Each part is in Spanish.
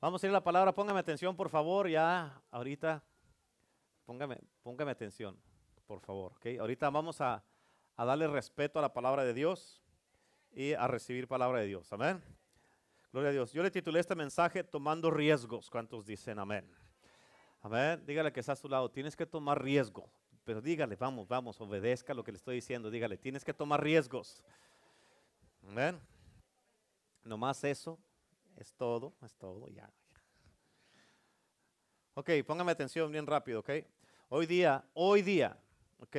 Vamos a ir a la palabra, póngame atención, por favor, ya ahorita, póngame, póngame atención, por favor, ¿ok? Ahorita vamos a, a darle respeto a la palabra de Dios y a recibir palabra de Dios, amén. Gloria a Dios. Yo le titulé este mensaje Tomando riesgos. ¿Cuántos dicen amén? Amén. Dígale que está a su lado. Tienes que tomar riesgo. Pero dígale, vamos, vamos, obedezca lo que le estoy diciendo. Dígale, tienes que tomar riesgos. Amén. Nomás eso es todo, es todo, ya. Ok, póngame atención bien rápido, ok. Hoy día, hoy día, ok.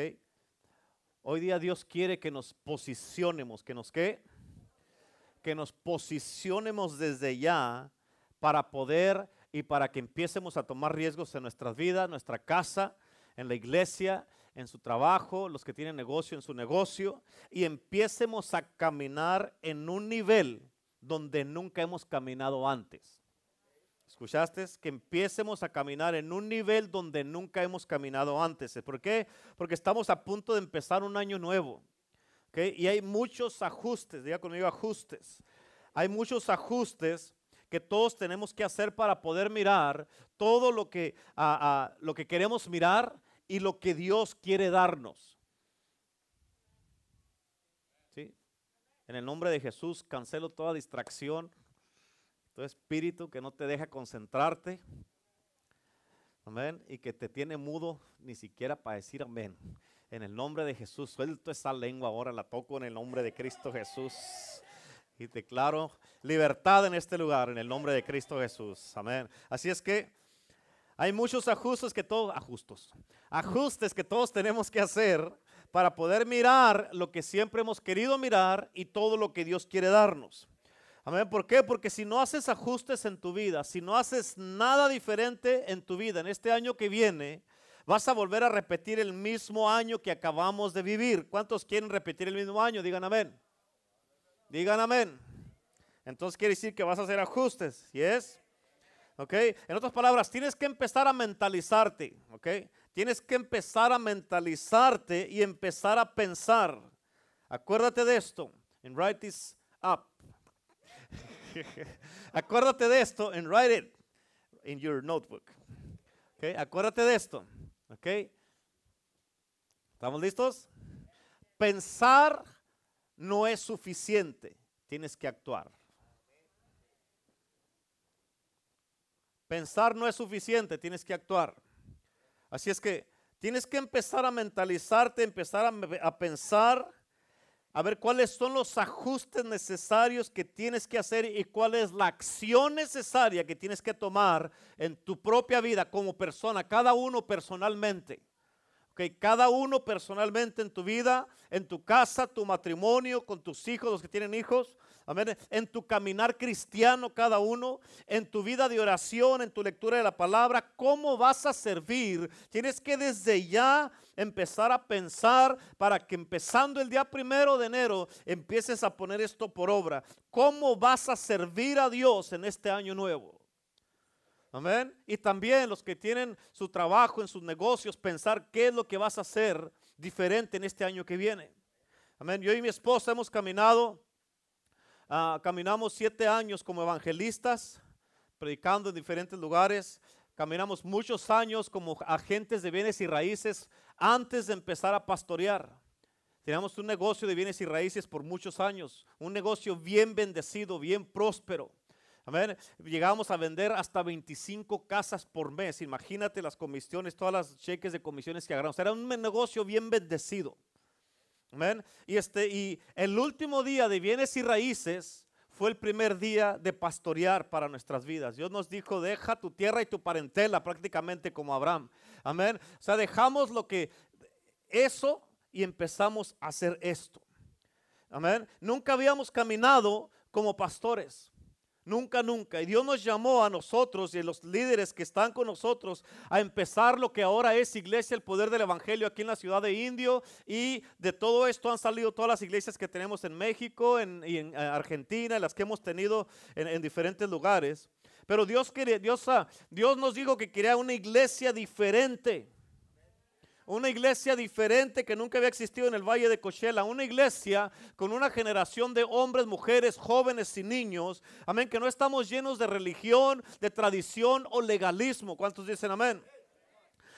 Hoy día Dios quiere que nos posicionemos, que nos qué? Que nos posicionemos desde ya para poder y para que empiecemos a tomar riesgos en nuestras vidas, nuestra casa, en la iglesia, en su trabajo, los que tienen negocio en su negocio, y empiecemos a caminar en un nivel donde nunca hemos caminado antes. ¿Escuchaste? Que empiecemos a caminar en un nivel donde nunca hemos caminado antes. ¿Por qué? Porque estamos a punto de empezar un año nuevo. Y hay muchos ajustes, diga conmigo ajustes. Hay muchos ajustes que todos tenemos que hacer para poder mirar todo lo que, lo que queremos mirar y lo que Dios quiere darnos. ¿Sí? En el nombre de Jesús cancelo toda distracción, todo espíritu que no te deja concentrarte. Amén. Y que te tiene mudo ni siquiera para decir amén. En el nombre de Jesús, suelto esa lengua ahora, la toco en el nombre de Cristo Jesús y declaro libertad en este lugar en el nombre de Cristo Jesús. Amén. Así es que hay muchos ajustes que todos, ajustos, ajustes que todos tenemos que hacer para poder mirar lo que siempre hemos querido mirar y todo lo que Dios quiere darnos. Amén. ¿Por qué? Porque si no haces ajustes en tu vida, si no haces nada diferente en tu vida en este año que viene, vas a volver a repetir el mismo año que acabamos de vivir. ¿Cuántos quieren repetir el mismo año? Digan amén. Digan amén. Entonces quiere decir que vas a hacer ajustes, ¿y es? ¿Ok? En otras palabras, tienes que empezar a mentalizarte, ¿ok? Tienes que empezar a mentalizarte y empezar a pensar. Acuérdate de esto, and write this up. Acuérdate de esto and write it in your notebook. ¿Ok? Acuérdate de esto, ¿ok? ¿Estamos listos? Pensar no es suficiente, tienes que actuar. Pensar no es suficiente, tienes que actuar. Así es que tienes que empezar a mentalizarte, empezar a, pensar, a ver cuáles son los ajustes necesarios que tienes que hacer y cuál es la acción necesaria que tienes que tomar en tu propia vida como persona, cada uno personalmente. Okay, cada uno personalmente en tu vida, en tu casa, tu matrimonio, con tus hijos, los que tienen hijos, amén, en tu caminar cristiano cada uno, en tu vida de oración, en tu lectura de la palabra, cómo vas a servir. Tienes que desde ya empezar a pensar para que empezando el día primero de enero empieces a poner esto por obra. ¿Cómo vas a servir a Dios en este año nuevo? Amén. Y también los que tienen su trabajo en sus negocios, pensar qué es lo que vas a hacer diferente en este año que viene. Amén. Yo y mi esposa hemos caminado, ah, caminamos siete años como evangelistas, predicando en diferentes lugares. Caminamos muchos años como agentes de bienes y raíces antes de empezar a pastorear. Teníamos un negocio de bienes y raíces por muchos años, un negocio bien bendecido, bien próspero. Amén. Llegamos a vender hasta 25 casas por mes. Imagínate las comisiones, todas las cheques de comisiones que agarramos. Era un negocio bien bendecido. Amén. Y, este, y el último día de bienes y raíces fue el primer día de pastorear para nuestras vidas. Dios nos dijo, deja tu tierra y tu parentela prácticamente como Abraham. Amén. O sea, dejamos lo que, eso y empezamos a hacer esto. Amén. Nunca habíamos caminado como pastores. Nunca, nunca. Y Dios nos llamó a nosotros y a los líderes que están con nosotros a empezar lo que ahora es iglesia, el poder del Evangelio aquí en la ciudad de Indio. Y de todo esto han salido todas las iglesias que tenemos en México, en, y en eh, Argentina, las que hemos tenido en, diferentes lugares. Pero Dios, quería, Dios, ah, Dios nos dijo que quería una iglesia diferente. Una iglesia diferente que nunca había existido en el Valle de Cochela. Una iglesia con una generación de hombres, mujeres, jóvenes y niños. Amén. Que no estamos llenos de religión, de tradición o legalismo. ¿Cuántos dicen amén?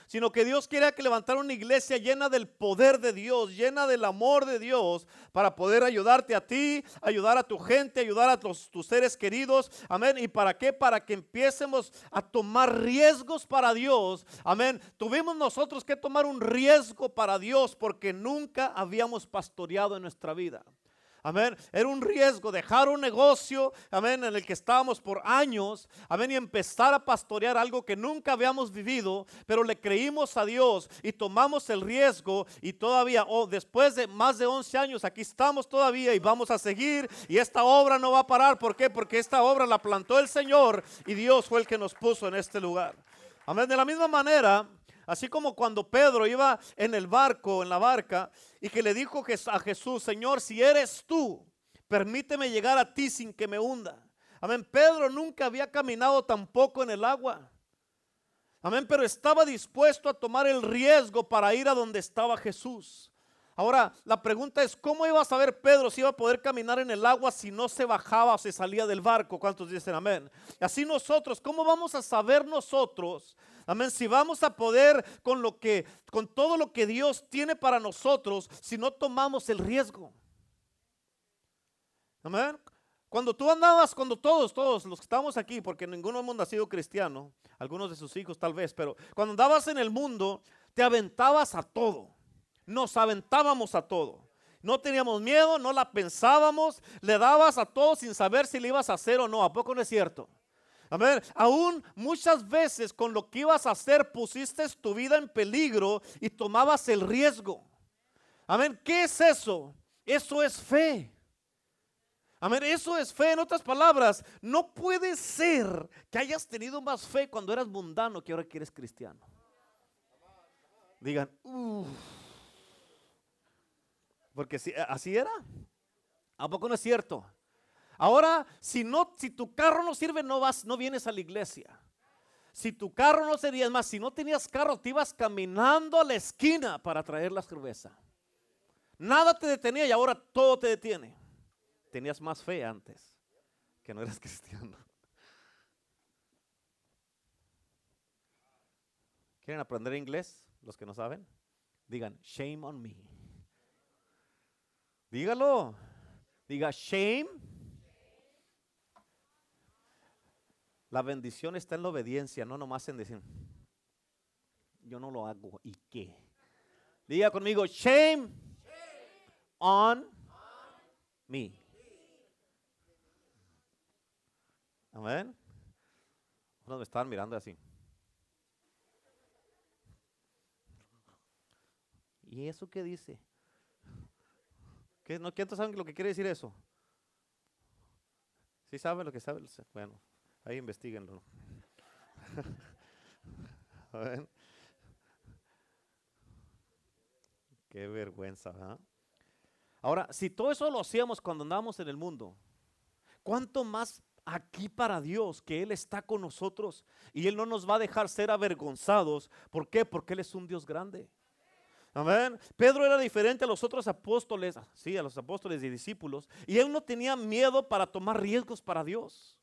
Sino que Dios quiere que levantar una iglesia llena del poder de Dios, llena del amor de Dios, para poder ayudarte a ti, ayudar a tu gente, ayudar a tus, seres queridos. Amén. ¿Y para qué? Para que empiecemos a tomar riesgos para Dios. Amén. Tuvimos nosotros que tomar un riesgo para Dios porque nunca habíamos pastoreado en nuestra vida. Amén. Era un riesgo dejar un negocio, amén, en el que estábamos por años, amén, y empezar a pastorear algo que nunca habíamos vivido, pero le creímos a Dios y tomamos el riesgo y todavía, oh, después de más de 11 años, aquí estamos todavía y vamos a seguir y esta obra no va a parar. ¿Por qué? Porque esta obra la plantó el Señor y Dios fue el que nos puso en este lugar. Amén. De la misma manera, Así como cuando Pedro iba en el barco, en la barca, y que le dijo a Jesús, Señor, si eres tú, permíteme llegar a ti sin que me hunda. Amén. Pedro nunca había caminado tampoco en el agua. Amén. Pero estaba dispuesto a tomar el riesgo para ir a donde estaba Jesús. Ahora, la pregunta es, ¿cómo iba a saber Pedro si iba a poder caminar en el agua si no se bajaba o se salía del barco? ¿Cuántos dicen amén? Así nosotros, ¿cómo vamos a saber nosotros Amén. Si vamos a poder con lo que, con todo lo que Dios tiene para nosotros, si no tomamos el riesgo. Amén. Cuando tú andabas, cuando todos, todos los que estamos aquí, porque ninguno ha sido cristiano, algunos de sus hijos tal vez, pero cuando andabas en el mundo, te aventabas a todo. Nos aventábamos a todo. No teníamos miedo, no la pensábamos, le dabas a todo sin saber si le ibas a hacer o no. ¿A poco no es cierto? Amén. Aún muchas veces con lo que ibas a hacer pusiste tu vida en peligro y tomabas el riesgo. Amén. ¿Qué es eso? Eso es fe. Amén. Eso es fe. En otras palabras, no puede ser que hayas tenido más fe cuando eras mundano que ahora que eres cristiano. Digan, uff. Porque así era. ¿A poco no es cierto? Ahora, si no, si tu carro no sirve, no vas, no vienes a la iglesia. Si tu carro no sería más, si no tenías carro, te ibas caminando a la esquina para traer la cerveza. Nada te detenía y ahora todo te detiene. Tenías más fe antes que no eras cristiano. ¿Quieren aprender inglés? Los que no saben, digan shame on me. Dígalo. Diga shame La bendición está en la obediencia, no nomás en decir, yo no lo hago y qué. Diga conmigo, shame, on, me. Amén. Unos me estaban mirando así. ¿Y eso qué dice? ¿Qué, no, ¿Quiénes saben lo que quiere decir eso? ¿Sí saben lo que saben? Bueno, Ahí investiguenlo. Qué vergüenza. Ahora, si todo eso lo hacíamos cuando andábamos en el mundo, ¿cuánto más aquí para Dios que Él está con nosotros y Él no nos va a dejar ser avergonzados? ¿Por qué? Porque Él es un Dios grande. Amén. Pedro era diferente a los otros apóstoles, sí, a los apóstoles y discípulos, y él no tenía miedo para tomar riesgos para Dios.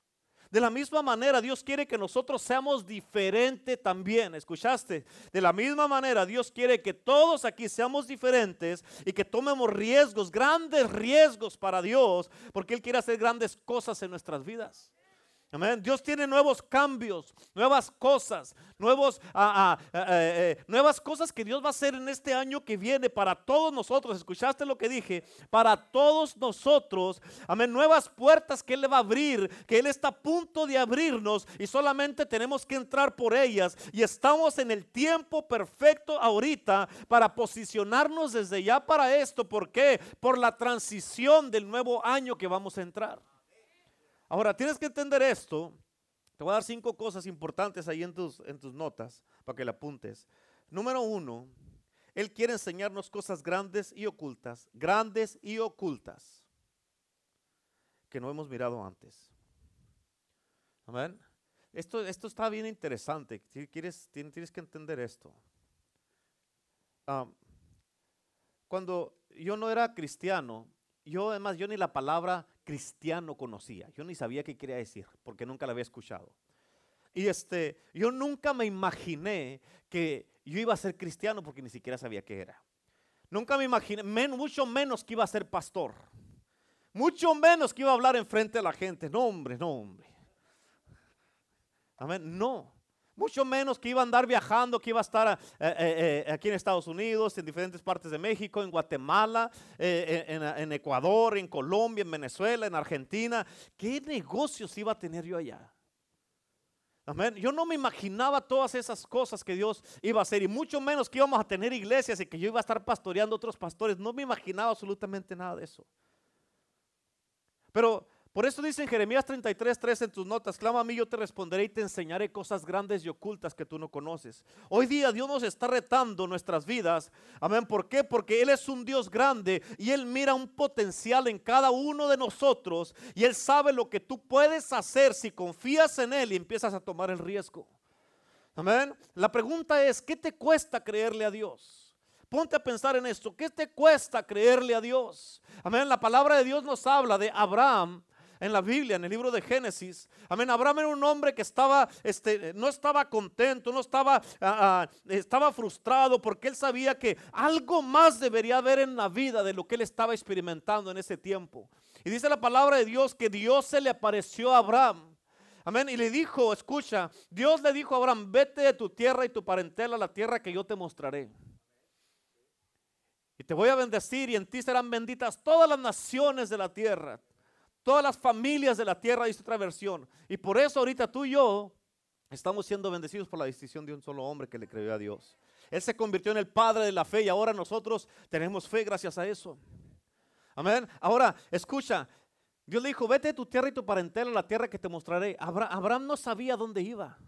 De la misma manera, Dios quiere que nosotros seamos diferentes también. ¿Escuchaste? De la misma manera, Dios quiere que todos aquí seamos diferentes y que tomemos riesgos, grandes riesgos para Dios, porque Él quiere hacer grandes cosas en nuestras vidas. Amén. Dios tiene nuevos cambios, nuevas cosas, nuevos, ah, ah, eh, eh, nuevas cosas que Dios va a hacer en este año que viene para todos nosotros. ¿Escuchaste lo que dije? Para todos nosotros. Amén. Nuevas puertas que Él le va a abrir, que Él está a punto de abrirnos y solamente tenemos que entrar por ellas. Y estamos en el tiempo perfecto ahorita para posicionarnos desde ya para esto. ¿Por qué? Por la transición del nuevo año que vamos a entrar. Ahora, tienes que entender esto. Te voy a dar cinco cosas importantes ahí en tus, en tus notas para que le apuntes. Número uno, Él quiere enseñarnos cosas grandes y ocultas, grandes y ocultas, que no hemos mirado antes. Amén. Esto, esto está bien interesante. Tienes que entender esto. ah, cuando yo no era cristiano, yo además, yo ni la palabra cristiano conocía. Yo ni sabía qué quería decir, porque nunca la había escuchado. Y este, yo nunca me imaginé que yo iba a ser cristiano porque ni siquiera sabía qué era. Nunca me imaginé, mucho menos que iba a ser pastor. Mucho menos que iba a hablar enfrente de la gente. No, hombre, no, hombre. Amén. No. Mucho menos que iba a andar viajando, que iba a estar eh, eh, eh, aquí en Estados Unidos, en diferentes partes de México, en Guatemala, en, Ecuador, en Colombia, en Venezuela, en Argentina. ¿Qué negocios iba a tener yo allá? Amén. Yo no me imaginaba todas esas cosas que Dios iba a hacer y mucho menos que íbamos a tener iglesias y que yo iba a estar pastoreando otros pastores. No me imaginaba absolutamente nada de eso. Pero por eso dice en Jeremías 33, 3 en tus notas, clama a mí, yo te responderé y te enseñaré cosas grandes y ocultas que tú no conoces. Hoy día Dios nos está retando nuestras vidas. Amén. ¿Por qué? Porque Él es un Dios grande y Él mira un potencial en cada uno de nosotros y Él sabe lo que tú puedes hacer si confías en Él y empiezas a tomar el riesgo. Amén. La pregunta es, ¿qué te cuesta creerle a Dios? Ponte a pensar en esto. ¿Qué te cuesta creerle a Dios? Amén. La palabra de Dios nos habla de Abraham en la Biblia, en el libro de Génesis. Amén. Abraham era un hombre que estaba, este, no estaba contento, no estaba, ah, ah, estaba frustrado porque él sabía que algo más debería haber en la vida de lo que él estaba experimentando en ese tiempo. Y dice la palabra de Dios que Dios se le apareció a Abraham. Amén. Y le dijo, escucha, Dios le dijo a Abraham, vete de tu tierra y tu parentela a la tierra que yo te mostraré. Y te voy a bendecir y en ti serán benditas todas las naciones de la tierra. Todas las familias de la tierra, dice otra versión. Y por eso ahorita tú y yo estamos siendo bendecidos por la decisión de un solo hombre que le creyó a Dios. Él se convirtió en el padre de la fe y ahora nosotros tenemos fe gracias a eso. Amén. Ahora, escucha, Dios le dijo, vete de tu tierra y tu parentela a la tierra que te mostraré. Abraham no sabía dónde iba.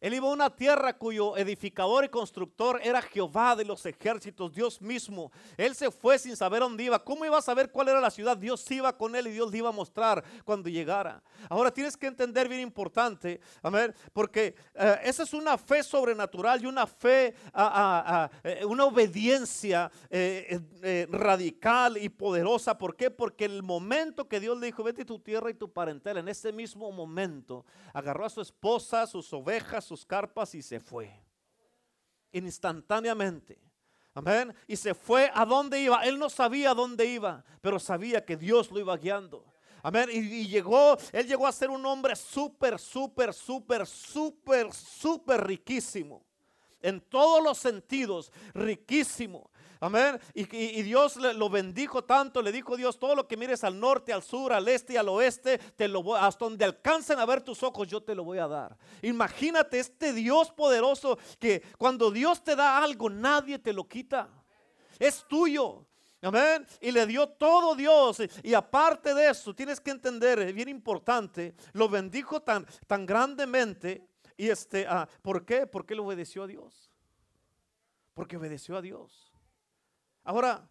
Él iba a una tierra cuyo edificador y constructor era Jehová de los ejércitos, Dios mismo. Él se fue sin saber dónde iba. ¿Cómo iba a saber cuál era la ciudad? Dios iba con él y Dios le iba a mostrar cuando llegara. Ahora tienes que entender bien importante, amén, porque eh, esa es una fe sobrenatural y una fe, eh, una obediencia eh, radical y poderosa. ¿Por qué? Porque el momento que Dios le dijo, vete a tu tierra y tu parentela, en ese mismo momento agarró a su esposa, sus ovejas, sus carpas y se fue. Instantáneamente. Amén. Y se fue a dónde iba. Él no sabía dónde iba, pero sabía que Dios lo iba guiando. Amén. Y, y, llegó, él llegó a ser un hombre súper, súper, súper, súper, súper riquísimo. En todos los sentidos, riquísimo. Amén. Y, Dios lo bendijo tanto, le dijo Dios, todo lo que mires al norte, al sur, al este y al oeste, te lo voy, hasta donde alcancen a ver tus ojos, yo te lo voy a dar. Imagínate este Dios poderoso que cuando Dios te da algo, nadie te lo quita. Es tuyo. Amén. Y le dio todo Dios. Y aparte de eso, tienes que entender, es bien importante, lo bendijo tan, tan grandemente. Y este, ah, ¿por qué? Porque él obedeció a Dios. Porque obedeció a Dios. Ahora,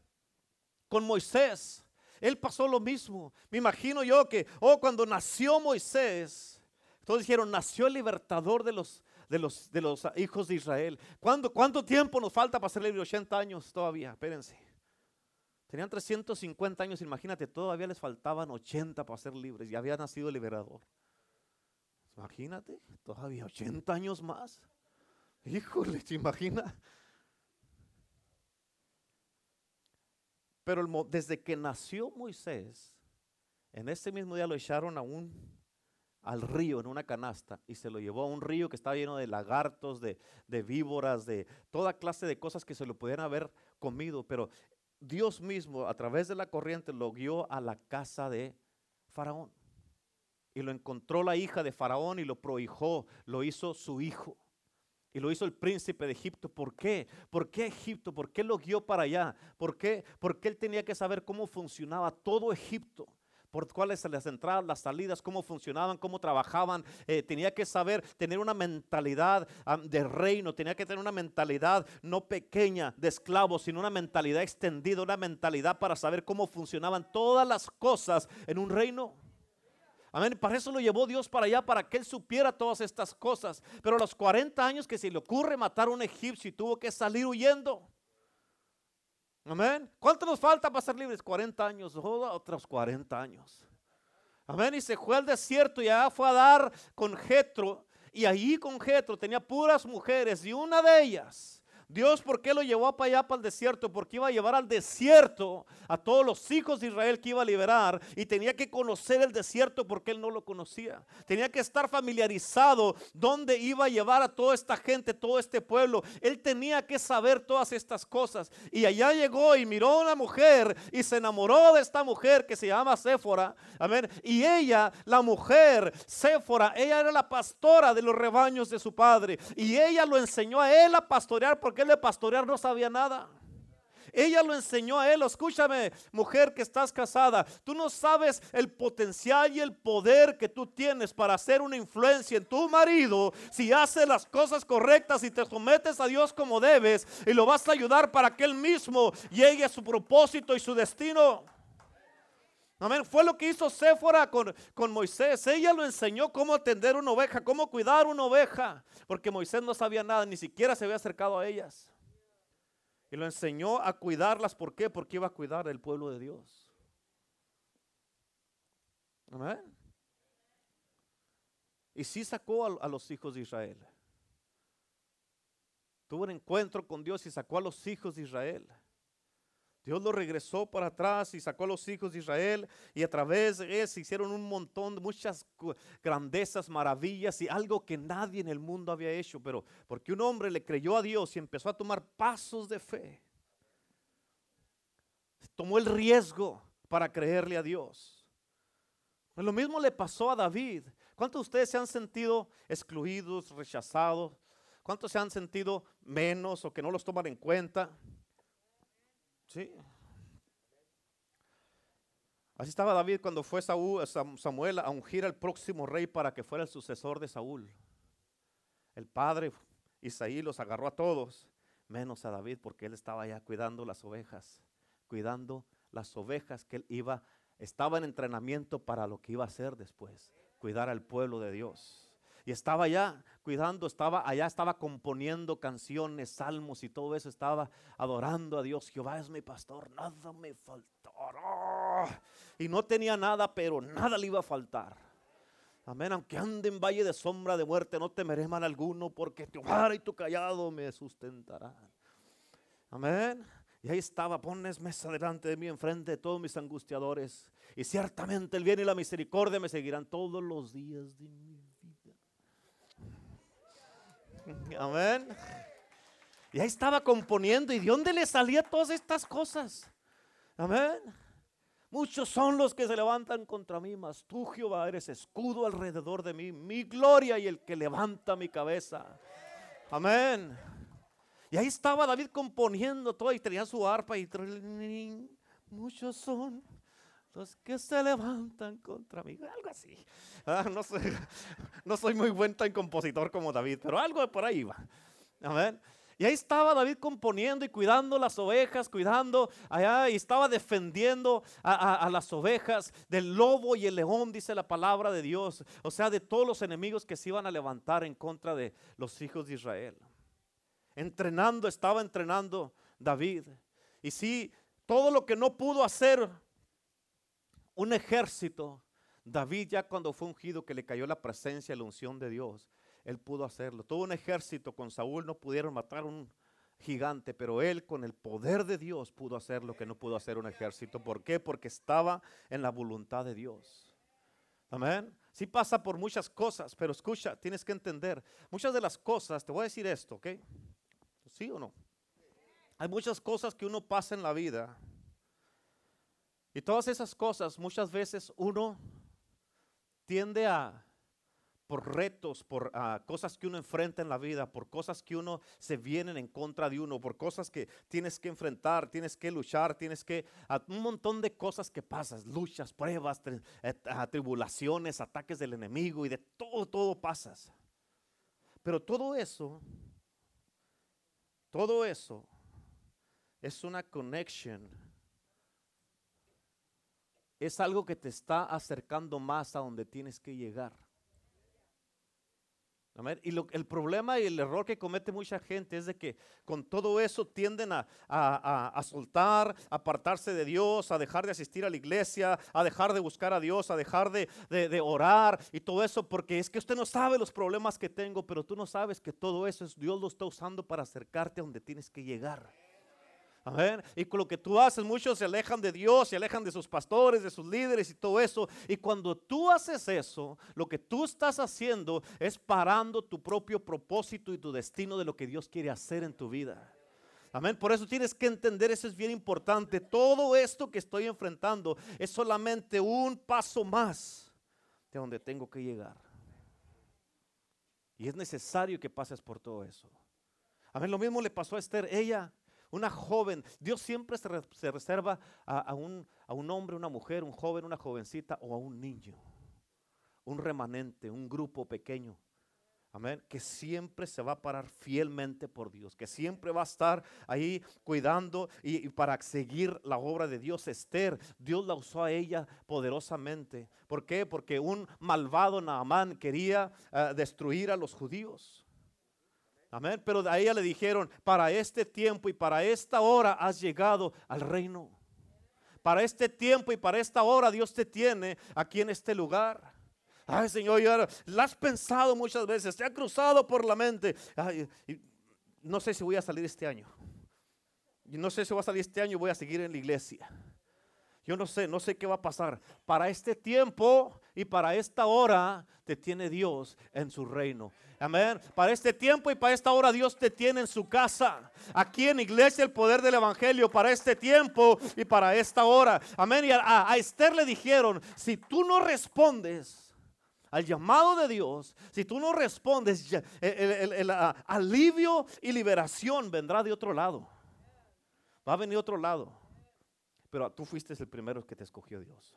con Moisés, él pasó lo mismo. Me imagino yo que, oh, cuando nació Moisés, todos dijeron, nació el libertador de los, de los, de los hijos de Israel. ¿Cuánto, ¿Cuánto tiempo nos falta para ser libres? 80 años todavía, espérense. Tenían 350 años, imagínate, todavía les faltaban 80 para ser libres y había nacido el liberador. Imagínate, todavía 80 años más. Híjole, ¿te imaginas? Pero desde que nació Moisés, en ese mismo día lo echaron a un, al río en una canasta y se lo llevó a un río que estaba lleno de lagartos, de, de víboras, de toda clase de cosas que se lo pudieran haber comido. Pero Dios mismo a través de la corriente lo guió a la casa de Faraón. Y lo encontró la hija de Faraón y lo prohijó, lo hizo su hijo. Y lo hizo el príncipe de Egipto. ¿Por qué? ¿Por qué Egipto? ¿Por qué lo guió para allá? ¿Por qué? Porque él tenía que saber cómo funcionaba todo Egipto. Por cuáles las entradas, las salidas, cómo funcionaban, cómo trabajaban. Eh, tenía que saber tener una mentalidad de reino. Tenía que tener una mentalidad no pequeña de esclavo, sino una mentalidad extendida, una mentalidad para saber cómo funcionaban todas las cosas en un reino. Amén. Para eso lo llevó Dios para allá, para que él supiera todas estas cosas. Pero a los 40 años que se le ocurre matar a un egipcio y tuvo que salir huyendo. Amén. ¿Cuánto nos falta para ser libres? 40 años, otros 40 años. Amén. Y se fue al desierto y allá fue a dar con Jetro. Y allí con Jetro tenía puras mujeres y una de ellas Dios, ¿por qué lo llevó para allá, para el desierto? Porque iba a llevar al desierto a todos los hijos de Israel que iba a liberar y tenía que conocer el desierto porque él no lo conocía. Tenía que estar familiarizado dónde iba a llevar a toda esta gente, todo este pueblo. Él tenía que saber todas estas cosas. Y allá llegó y miró a una mujer y se enamoró de esta mujer que se llama Séfora. Amén. Y ella, la mujer, Séfora, ella era la pastora de los rebaños de su padre. Y ella lo enseñó a él a pastorear porque él de pastorear no sabía nada. Ella lo enseñó a él. Escúchame, mujer que estás casada. Tú no sabes el potencial y el poder que tú tienes para hacer una influencia en tu marido si haces las cosas correctas y te sometes a Dios como debes y lo vas a ayudar para que él mismo llegue a su propósito y su destino. Amén. Fue lo que hizo Séfora con, con, Moisés. Ella lo enseñó cómo atender una oveja, cómo cuidar una oveja. Porque Moisés no sabía nada, ni siquiera se había acercado a ellas. Y lo enseñó a cuidarlas. ¿Por qué? Porque iba a cuidar el pueblo de Dios. Amén. Y sí sacó a, a los hijos de Israel. Tuvo un encuentro con Dios y sacó a los hijos de Israel. Dios lo regresó para atrás y sacó a los hijos de Israel y a través de él se hicieron un montón de muchas grandezas, maravillas y algo que nadie en el mundo había hecho, pero porque un hombre le creyó a Dios y empezó a tomar pasos de fe. Tomó el riesgo para creerle a Dios. Pues lo mismo le pasó a David. ¿Cuántos de ustedes se han sentido excluidos, rechazados? ¿Cuántos se han sentido menos o que no los toman en cuenta? Sí. Así estaba David cuando fue Samuel a ungir al próximo rey para que fuera el sucesor de Saúl. El padre Isaí los agarró a todos, menos a David, porque él estaba ya cuidando las ovejas, cuidando las ovejas que él iba, estaba en entrenamiento para lo que iba a hacer después, cuidar al pueblo de Dios. Y estaba allá cuidando, estaba allá, estaba componiendo canciones, salmos y todo eso, estaba adorando a Dios. Jehová es mi pastor, nada me faltará. Y no tenía nada, pero nada le iba a faltar. Amén, aunque ande en valle de sombra de muerte, no temeré mal alguno, porque tu vara y tu callado me sustentarán. Amén. Y ahí estaba, pones mesa delante de mí, enfrente de todos mis angustiadores. Y ciertamente el bien y la misericordia me seguirán todos los días de mi Amén. Y ahí estaba componiendo. ¿Y de dónde le salía todas estas cosas? Amén. Muchos son los que se levantan contra mí, mas tú, Jehová, eres escudo alrededor de mí, mi gloria y el que levanta mi cabeza. Amén. Y ahí estaba David componiendo todo y tenía su arpa y muchos son los que se levantan contra mí. Algo así. Ah, no, soy muy buen tan compositor como David, pero algo de por ahí va. Amén. Y ahí estaba David componiendo y cuidando las ovejas, cuidando allá y estaba defendiendo a, las ovejas del lobo y el león, dice la palabra de Dios. O sea, de todos los enemigos que se iban a levantar en contra de los hijos de Israel. Entrenando, estaba entrenando David. Y sí, todo lo que no pudo hacer un ejército. David ya cuando fue ungido que le cayó la presencia y la unción de Dios, él pudo hacerlo. Todo un ejército con Saúl no pudieron matar un gigante, pero él con el poder de Dios pudo hacer lo que no pudo hacer un ejército. ¿Por qué? Porque estaba en la voluntad de Dios. Amén. Sí pasa por muchas cosas, pero escucha, tienes que entender. Muchas de las cosas, te voy a decir esto, ¿ok? ¿Sí o no? Hay muchas cosas que uno pasa en la vida y todas esas cosas muchas veces uno tiende a, por retos, por cosas que uno enfrenta en la vida, por cosas que uno se vienen en contra de uno, por cosas que tienes que enfrentar, tienes que luchar, tienes que, un montón de cosas que pasas, luchas, pruebas, eh, tribulaciones, ataques del enemigo y de todo, todo pasas. Pero todo eso, todo eso es una conexión es algo que te está acercando más a donde tienes que llegar. Y el problema y el error que comete mucha gente es de que con todo eso tienden a, a, soltar, a apartarse de Dios, a dejar de asistir a la iglesia, a dejar de buscar a Dios, a dejar de, de orar y todo eso, porque es que usted no sabe los problemas que tengo, pero tú no sabes que todo eso es Dios lo está usando para acercarte a donde tienes que llegar. Y con lo que tú haces, muchos se alejan de Dios, se alejan de sus pastores, de sus líderes y todo eso. Y cuando tú haces eso, lo que tú estás haciendo es parando tu propio propósito y tu destino de lo que Dios quiere hacer en tu vida. Amén. Por eso tienes que entender, eso es bien importante. Todo esto que estoy enfrentando es solamente un paso más de donde tengo que llegar. Y es necesario que pases por todo eso. Amén. Lo mismo le pasó a Esther. Ella una joven. Dios siempre se, reserva a, un, a un hombre, una mujer, un joven, una jovencita o a un niño. Un remanente, un grupo pequeño. Amén. Que siempre se va a parar fielmente por Dios. Que siempre va a estar ahí cuidando y, para seguir la obra de Dios. Esther, Dios la usó a ella poderosamente. ¿Por qué? Porque un malvado Naamán quería eh, destruir a los judíos. Amén. Pero a ella le dijeron, para este tiempo y para esta hora has llegado al reino. Para este tiempo y para esta hora Dios te tiene aquí en este lugar. Ay, Señor, ya la has pensado muchas veces, te ha cruzado por la mente. no sé si voy a salir este año. no sé si voy a salir este año voy a seguir en la iglesia. Yo no sé, no sé qué va a pasar. Para este tiempo y para esta hora te tiene Dios en su reino. Amén. Para este tiempo y para esta hora Dios te tiene en su casa. Aquí en iglesia el poder del evangelio para este tiempo y para esta hora. Amén. Y a, Esther le dijeron, si tú no respondes al llamado de Dios, si tú no respondes, el, el alivio y liberación vendrá de otro lado. Va a venir otro lado. Pero tú fuiste el primero que te escogió Dios.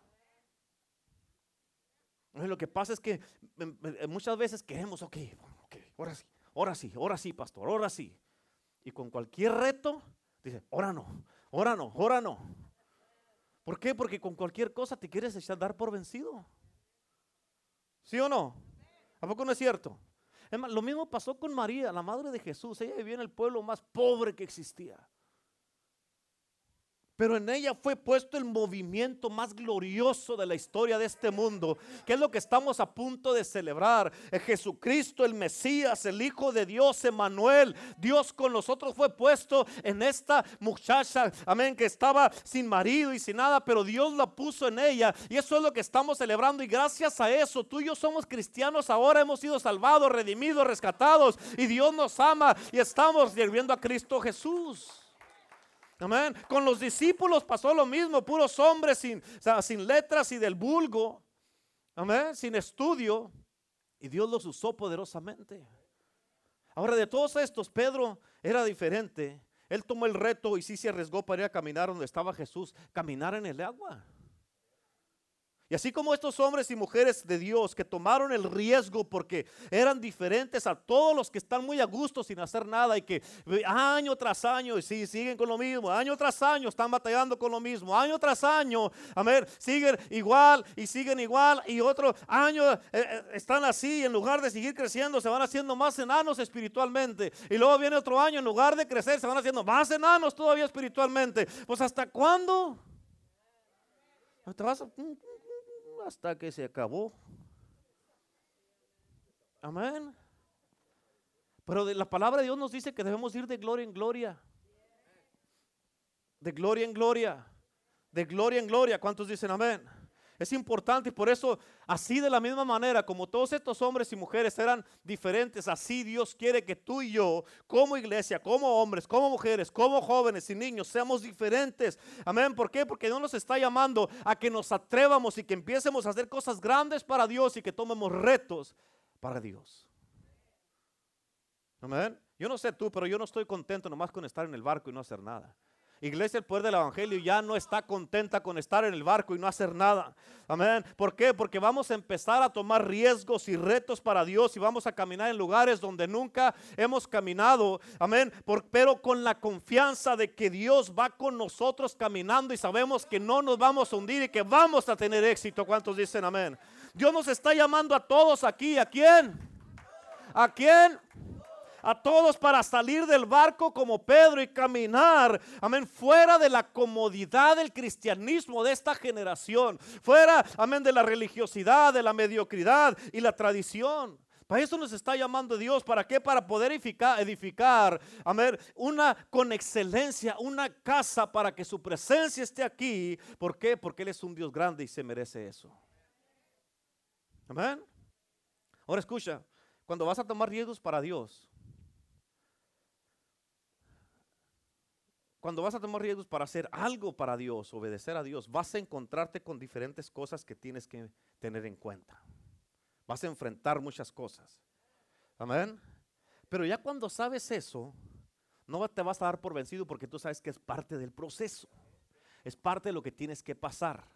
Lo que pasa es que em, em, muchas veces queremos, ok, ok, ahora sí, ahora sí, ahora sí, pastor, ahora sí. Y con cualquier reto, dice, ahora no, ahora no, ahora no. ¿Por qué? Porque con cualquier cosa te quieres echar dar por vencido. ¿Sí o no? ¿A poco no es cierto? lo mismo pasó con María, la madre de Jesús. Ella vivía en el pueblo más pobre que existía. Pero en ella fue puesto el movimiento más glorioso de la historia de este mundo, que es lo que estamos a punto de celebrar. Jesucristo, el Mesías, el Hijo de Dios, Emanuel, Dios con nosotros fue puesto en esta muchacha, amén, que estaba sin marido y sin nada, pero Dios la puso en ella. Y eso es lo que estamos celebrando. Y gracias a eso, tú y yo somos cristianos, ahora hemos sido salvados, redimidos, rescatados. Y Dios nos ama y estamos sirviendo a Cristo Jesús. Amén. Con los discípulos pasó lo mismo, puros hombres sin, sin letras y del vulgo. Amén. Sin estudio. Y Dios los usó poderosamente. Ahora de todos estos, Pedro era diferente. Él tomó el reto y sí se arriesgó para ir a caminar donde estaba Jesús, caminar en el agua. Y así como estos hombres y mujeres de Dios que tomaron el riesgo porque eran diferentes a todos los que están muy a gusto sin hacer nada y que año tras año sí, siguen con lo mismo, año tras año están batallando con lo mismo, año tras año, a ver, siguen igual y siguen igual y otro año eh, eh, están así y en lugar de seguir creciendo se van haciendo más enanos espiritualmente y luego viene otro año en lugar de crecer se van haciendo más enanos todavía espiritualmente. Pues hasta cuándo? Te vas a hasta que se acabó. Amén. Pero la palabra de Dios nos dice que debemos ir de gloria en gloria. De gloria en gloria. De gloria en gloria. ¿Cuántos dicen amén? Es importante y por eso, así de la misma manera, como todos estos hombres y mujeres eran diferentes, así Dios quiere que tú y yo, como iglesia, como hombres, como mujeres, como jóvenes y niños, seamos diferentes. Amén. ¿Por qué? Porque Dios nos está llamando a que nos atrevamos y que empiecemos a hacer cosas grandes para Dios y que tomemos retos para Dios. Amén. Yo no sé tú, pero yo no estoy contento nomás con estar en el barco y no hacer nada. Iglesia, el poder del Evangelio ya no está contenta con estar en el barco y no hacer nada. Amén. ¿Por qué? Porque vamos a empezar a tomar riesgos y retos para Dios y vamos a caminar en lugares donde nunca hemos caminado. Amén. pero con la confianza de que Dios va con nosotros caminando y sabemos que no nos vamos a hundir y que vamos a tener éxito. ¿Cuántos dicen amén? Dios nos está llamando a todos aquí. ¿A quién? ¿A quién? A todos para salir del barco como Pedro y caminar, amén, fuera de la comodidad del cristianismo de esta generación, fuera, amén, de la religiosidad, de la mediocridad y la tradición. Para eso nos está llamando Dios. ¿Para qué? Para poder edificar, edificar, amén, una con excelencia, una casa para que su presencia esté aquí. ¿Por qué? Porque Él es un Dios grande y se merece eso. Amén. Ahora escucha, cuando vas a tomar riesgos para Dios, cuando vas a tomar riesgos para hacer algo para Dios, obedecer a Dios, vas a encontrarte con diferentes cosas que tienes que tener en cuenta. Vas a enfrentar muchas cosas. Amén. Pero ya cuando sabes eso, no te vas a dar por vencido porque tú sabes que es parte del proceso. Es parte de lo que tienes que pasar.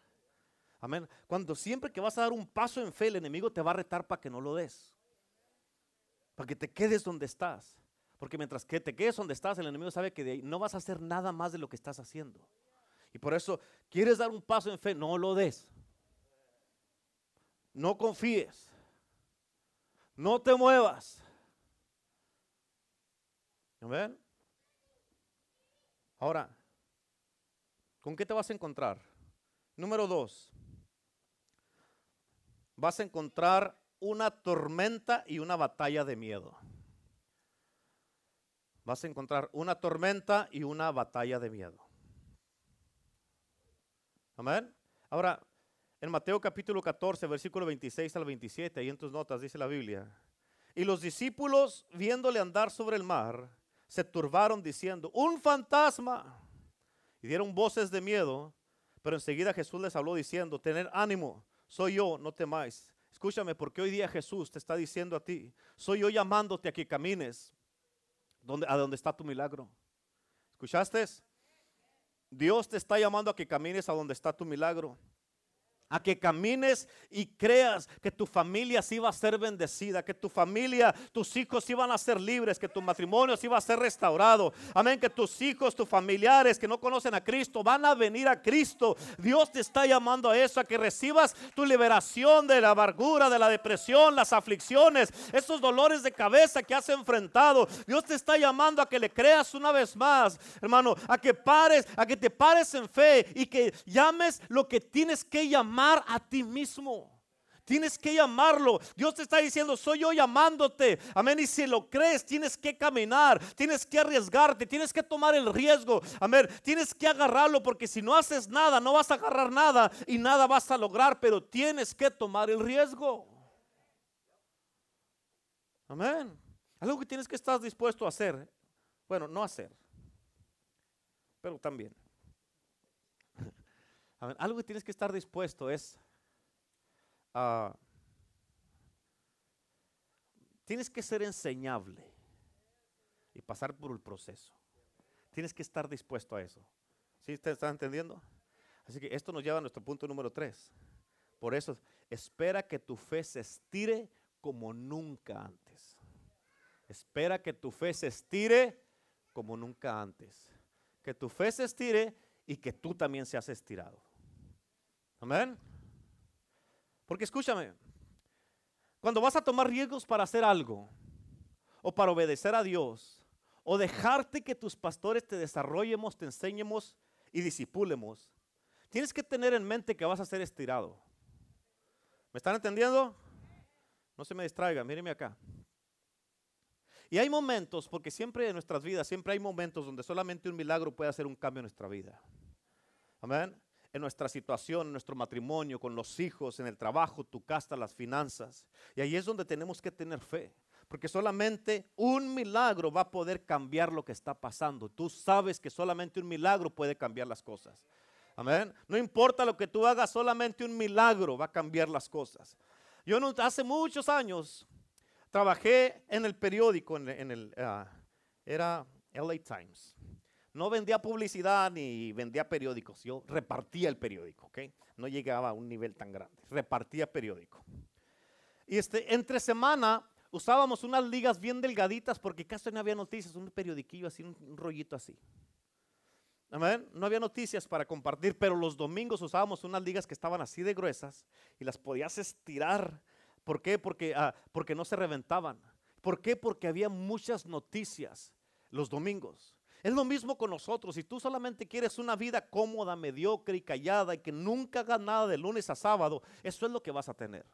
Amén. Cuando siempre que vas a dar un paso en fe, el enemigo te va a retar para que no lo des. Para que te quedes donde estás. Porque mientras que te quedes donde estás, el enemigo sabe que de ahí no vas a hacer nada más de lo que estás haciendo. Y por eso, ¿quieres dar un paso en fe? No lo des. No confíes. No te muevas. ¿Ven? Ahora, ¿con qué te vas a encontrar? Número dos, vas a encontrar una tormenta y una batalla de miedo. Vas a encontrar una tormenta y una batalla de miedo. Amén. Ahora, en Mateo capítulo 14, versículo 26 al 27, ahí en tus notas dice la Biblia. Y los discípulos, viéndole andar sobre el mar, se turbaron diciendo, un fantasma. Y dieron voces de miedo, pero enseguida Jesús les habló diciendo, tener ánimo, soy yo, no temáis. Escúchame, porque hoy día Jesús te está diciendo a ti, soy yo llamándote a que camines donde, a donde está tu milagro. ¿Escuchaste? Dios te está llamando a que camines a donde está tu milagro a que camines y creas que tu familia sí va a ser bendecida, que tu familia, tus hijos van a ser libres, que tu matrimonio sí va a ser restaurado. Amén, que tus hijos, tus familiares que no conocen a Cristo van a venir a Cristo. Dios te está llamando a eso, a que recibas tu liberación de la amargura, de la depresión, las aflicciones, esos dolores de cabeza que has enfrentado. Dios te está llamando a que le creas una vez más, hermano, a que pares, a que te pares en fe y que llames lo que tienes que llamar a ti mismo. Tienes que llamarlo. Dios te está diciendo, soy yo llamándote. Amén. Y si lo crees, tienes que caminar, tienes que arriesgarte, tienes que tomar el riesgo. Amén. Tienes que agarrarlo porque si no haces nada, no vas a agarrar nada y nada vas a lograr, pero tienes que tomar el riesgo. Amén. Algo que tienes que estar dispuesto a hacer. Bueno, no hacer, pero también. Algo que tienes que estar dispuesto es a... tienes que ser enseñable y pasar por el proceso. Tienes que estar dispuesto a eso. ¿Sí usted está entendiendo? Así que esto nos lleva a nuestro punto número tres. Por eso, espera que tu fe se estire como nunca antes. Espera que tu fe se estire como nunca antes. Que tu fe se estire y que tú también seas estirado. Amén. Porque escúchame, cuando vas a tomar riesgos para hacer algo, o para obedecer a Dios, o dejarte que tus pastores te desarrollemos, te enseñemos y disipulemos, tienes que tener en mente que vas a ser estirado. ¿Me están entendiendo? No se me distraiga, míreme acá. Y hay momentos, porque siempre en nuestras vidas, siempre hay momentos donde solamente un milagro puede hacer un cambio en nuestra vida. Amén en nuestra situación, en nuestro matrimonio, con los hijos, en el trabajo, tu casa, las finanzas. Y ahí es donde tenemos que tener fe. Porque solamente un milagro va a poder cambiar lo que está pasando. Tú sabes que solamente un milagro puede cambiar las cosas. Amén. No importa lo que tú hagas, solamente un milagro va a cambiar las cosas. Yo no, hace muchos años trabajé en el periódico, en, el, ah, era LA Times no vendía publicidad ni vendía periódicos, yo repartía el periódico, ¿ok? No llegaba a un nivel tan grande, repartía periódico. Y este, entre semana usábamos unas ligas bien delgaditas porque casi no había noticias, un periodiquillo así, un, rollito así. No había noticias para compartir, pero los domingos usábamos unas ligas que estaban así de gruesas y las podías estirar. ¿Por qué? Porque, ah, porque no se reventaban ¿Por qué? Porque había muchas noticias los domingos. Es lo mismo con nosotros. Si tú solamente quieres una vida cómoda, mediocre y callada y que nunca hagas nada de lunes a sábado, eso es lo que vas a tener.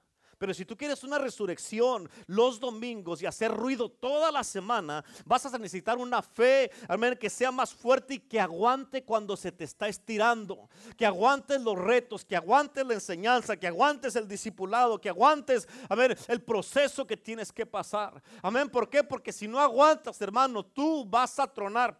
Pero si tú quieres una resurrección los domingos y hacer ruido toda la semana, vas a necesitar una fe, amén, que sea más fuerte y que aguante cuando se te está estirando, que aguantes los retos, que aguantes la enseñanza, que aguantes el discipulado, que aguantes, amén, el proceso que tienes que pasar. Amén, ¿por qué? Porque si no aguantas, hermano, tú vas a tronar.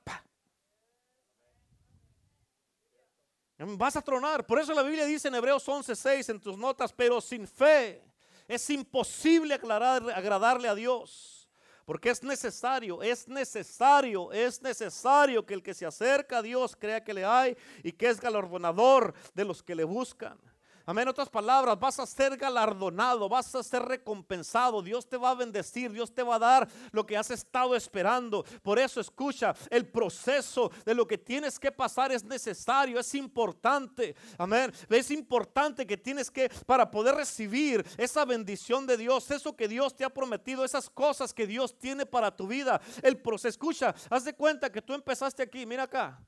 Vas a tronar. Por eso la Biblia dice en Hebreos 11:6 en tus notas, pero sin fe es imposible agradarle a Dios. Porque es necesario, es necesario, es necesario que el que se acerca a Dios crea que le hay y que es galardonador de los que le buscan. Amén. Otras palabras, vas a ser galardonado, vas a ser recompensado. Dios te va a bendecir, Dios te va a dar lo que has estado esperando. Por eso escucha, el proceso de lo que tienes que pasar es necesario, es importante. Amén. Es importante que tienes que, para poder recibir esa bendición de Dios, eso que Dios te ha prometido, esas cosas que Dios tiene para tu vida. El proceso, escucha, haz de cuenta que tú empezaste aquí, mira acá.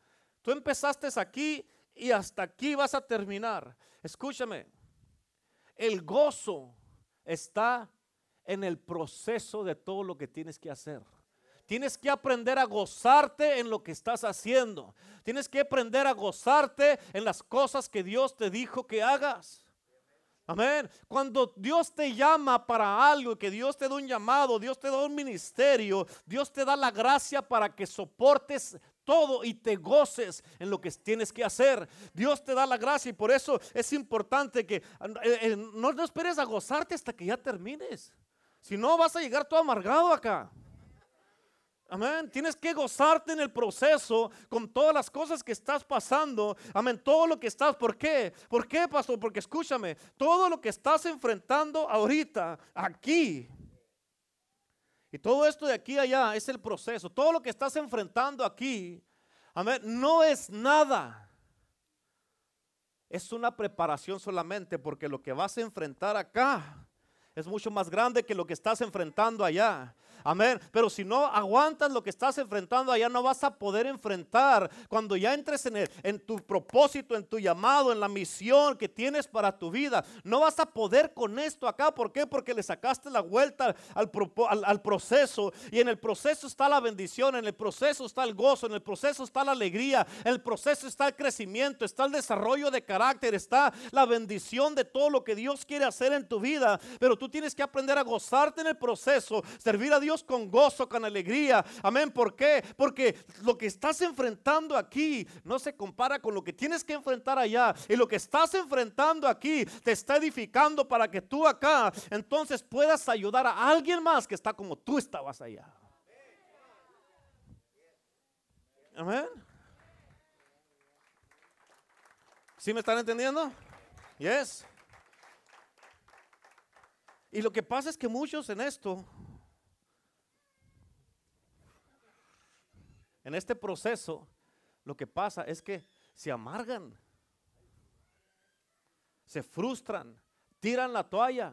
Tú empezaste aquí y hasta aquí vas a terminar. Escúchame, el gozo está en el proceso de todo lo que tienes que hacer. Tienes que aprender a gozarte en lo que estás haciendo. Tienes que aprender a gozarte en las cosas que Dios te dijo que hagas. Amén. Cuando Dios te llama para algo, que Dios te da un llamado, Dios te da un ministerio, Dios te da la gracia para que soportes todo y te goces en lo que tienes que hacer. Dios te da la gracia y por eso es importante que eh, eh, no, esperes a gozarte hasta que ya termines. Si no, vas a llegar todo amargado acá. Amén. Tienes que gozarte en el proceso con todas las cosas que estás pasando. Amén. Todo lo que estás. ¿Por qué? ¿Por qué, pastor? Porque escúchame. Todo lo que estás enfrentando ahorita, aquí, y todo esto de aquí a allá es el proceso. Todo lo que estás enfrentando aquí, amén, no es nada. Es una preparación solamente porque lo que vas a enfrentar acá es mucho más grande que lo que estás enfrentando allá. Amén. Pero si no aguantas lo que estás enfrentando allá, no vas a poder enfrentar cuando ya entres en, en tu propósito, en tu llamado, en la misión que tienes para tu vida. No vas a poder con esto acá. ¿Por qué? Porque le sacaste la vuelta al, al proceso. Y en el proceso está la bendición, en el proceso está el gozo, en el proceso está la alegría, en el proceso está el crecimiento, está el desarrollo de carácter, está la bendición de todo lo que Dios quiere hacer en tu vida. Pero tú tienes que aprender a gozarte en el proceso, servir a Dios con gozo, con alegría. Amén. ¿Por qué? Porque lo que estás enfrentando aquí no se compara con lo que tienes que enfrentar allá. Y lo que estás enfrentando aquí te está edificando para que tú acá entonces puedas ayudar a alguien más que está como tú estabas allá. Amén. ¿Sí me están entendiendo? Yes. Y lo que pasa es que muchos en esto En este proceso, lo que pasa es que se amargan, se frustran, tiran la toalla,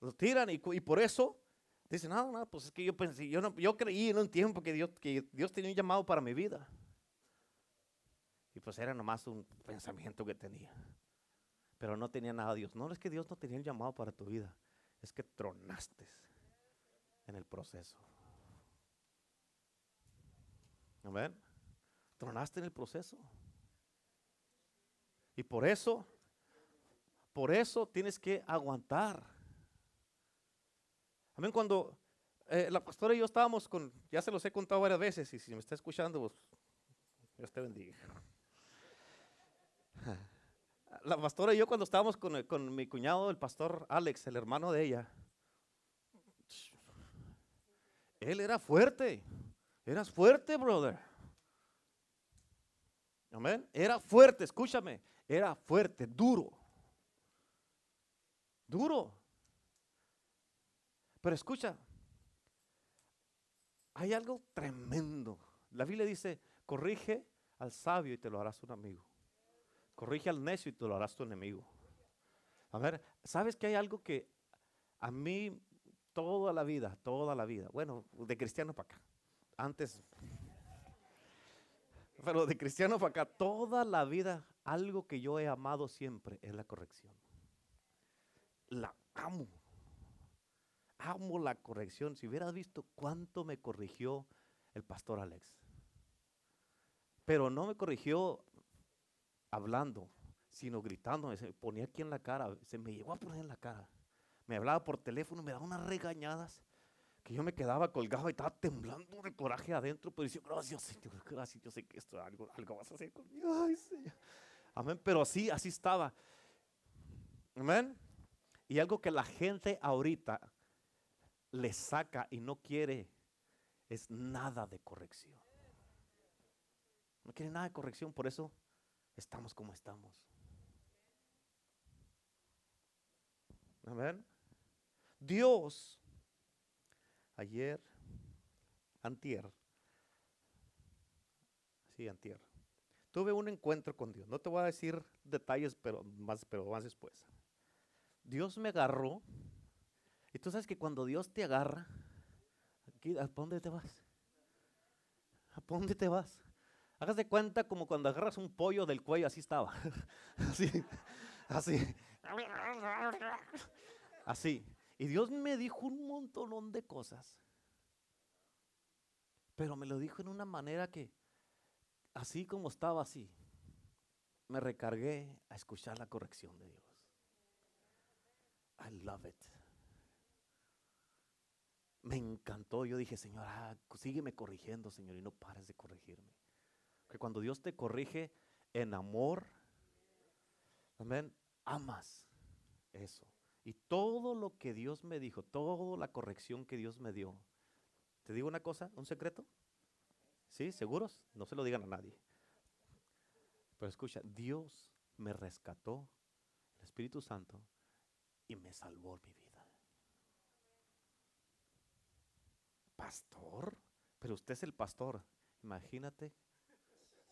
lo tiran y, por eso dicen, no, no, pues es que yo pensé, yo, no, yo creí en un tiempo que Dios, que Dios tenía un llamado para mi vida. Y pues era nomás un pensamiento que tenía. Pero no tenía nada Dios. No es que Dios no tenía un llamado para tu vida. Es que tronaste en el proceso. Amén. Tronaste en el proceso. Y por eso, por eso tienes que aguantar. Amén. Cuando eh, la pastora y yo estábamos con, ya se los he contado varias veces, y si me está escuchando, pues, Dios te bendiga. La pastora y yo cuando estábamos con, con mi cuñado, el pastor Alex, el hermano de ella, él era fuerte. Eras fuerte, brother. Amén. Era fuerte, escúchame. Era fuerte, duro. Duro. Pero escucha, hay algo tremendo. La Biblia dice, corrige al sabio y te lo harás un amigo. Corrige al necio y te lo harás tu enemigo. A ver, ¿sabes que hay algo que a mí toda la vida, toda la vida. Bueno, de cristiano para acá. Antes, pero de cristiano para acá, toda la vida, algo que yo he amado siempre es la corrección. La amo. Amo la corrección. Si hubieras visto cuánto me corrigió el pastor Alex. Pero no me corrigió hablando, sino gritando. Se ponía aquí en la cara. Se me llegó a poner en la cara. Me hablaba por teléfono, me daba unas regañadas que yo me quedaba colgado y estaba temblando de coraje adentro, pero decía, gracias Señor, gracias, yo sé que esto algo, algo vas a hacer conmigo. Ay, Señor. Amén, pero así, así estaba. Amén. Y algo que la gente ahorita le saca y no quiere es nada de corrección. No quiere nada de corrección, por eso estamos como estamos. Amén. Dios, ayer, antier, sí, antier, tuve un encuentro con Dios. No te voy a decir detalles, pero más, pero más después. Dios me agarró. Y tú sabes que cuando Dios te agarra, aquí, ¿a dónde te vas? ¿A dónde te vas? Hagas de cuenta como cuando agarras un pollo del cuello, así estaba. así, así. Así. Y Dios me dijo un montón de cosas. Pero me lo dijo en una manera que, así como estaba así, me recargué a escuchar la corrección de Dios. I love it. Me encantó. Yo dije, Señor, ah, sígueme corrigiendo, Señor, y no pares de corregirme. Que cuando Dios te corrige en amor, amén, amas eso. Y todo lo que Dios me dijo, toda la corrección que Dios me dio. ¿Te digo una cosa? ¿Un secreto? ¿Sí? ¿Seguros? No se lo digan a nadie. Pero escucha, Dios me rescató, el Espíritu Santo, y me salvó mi vida. Pastor, pero usted es el pastor. Imagínate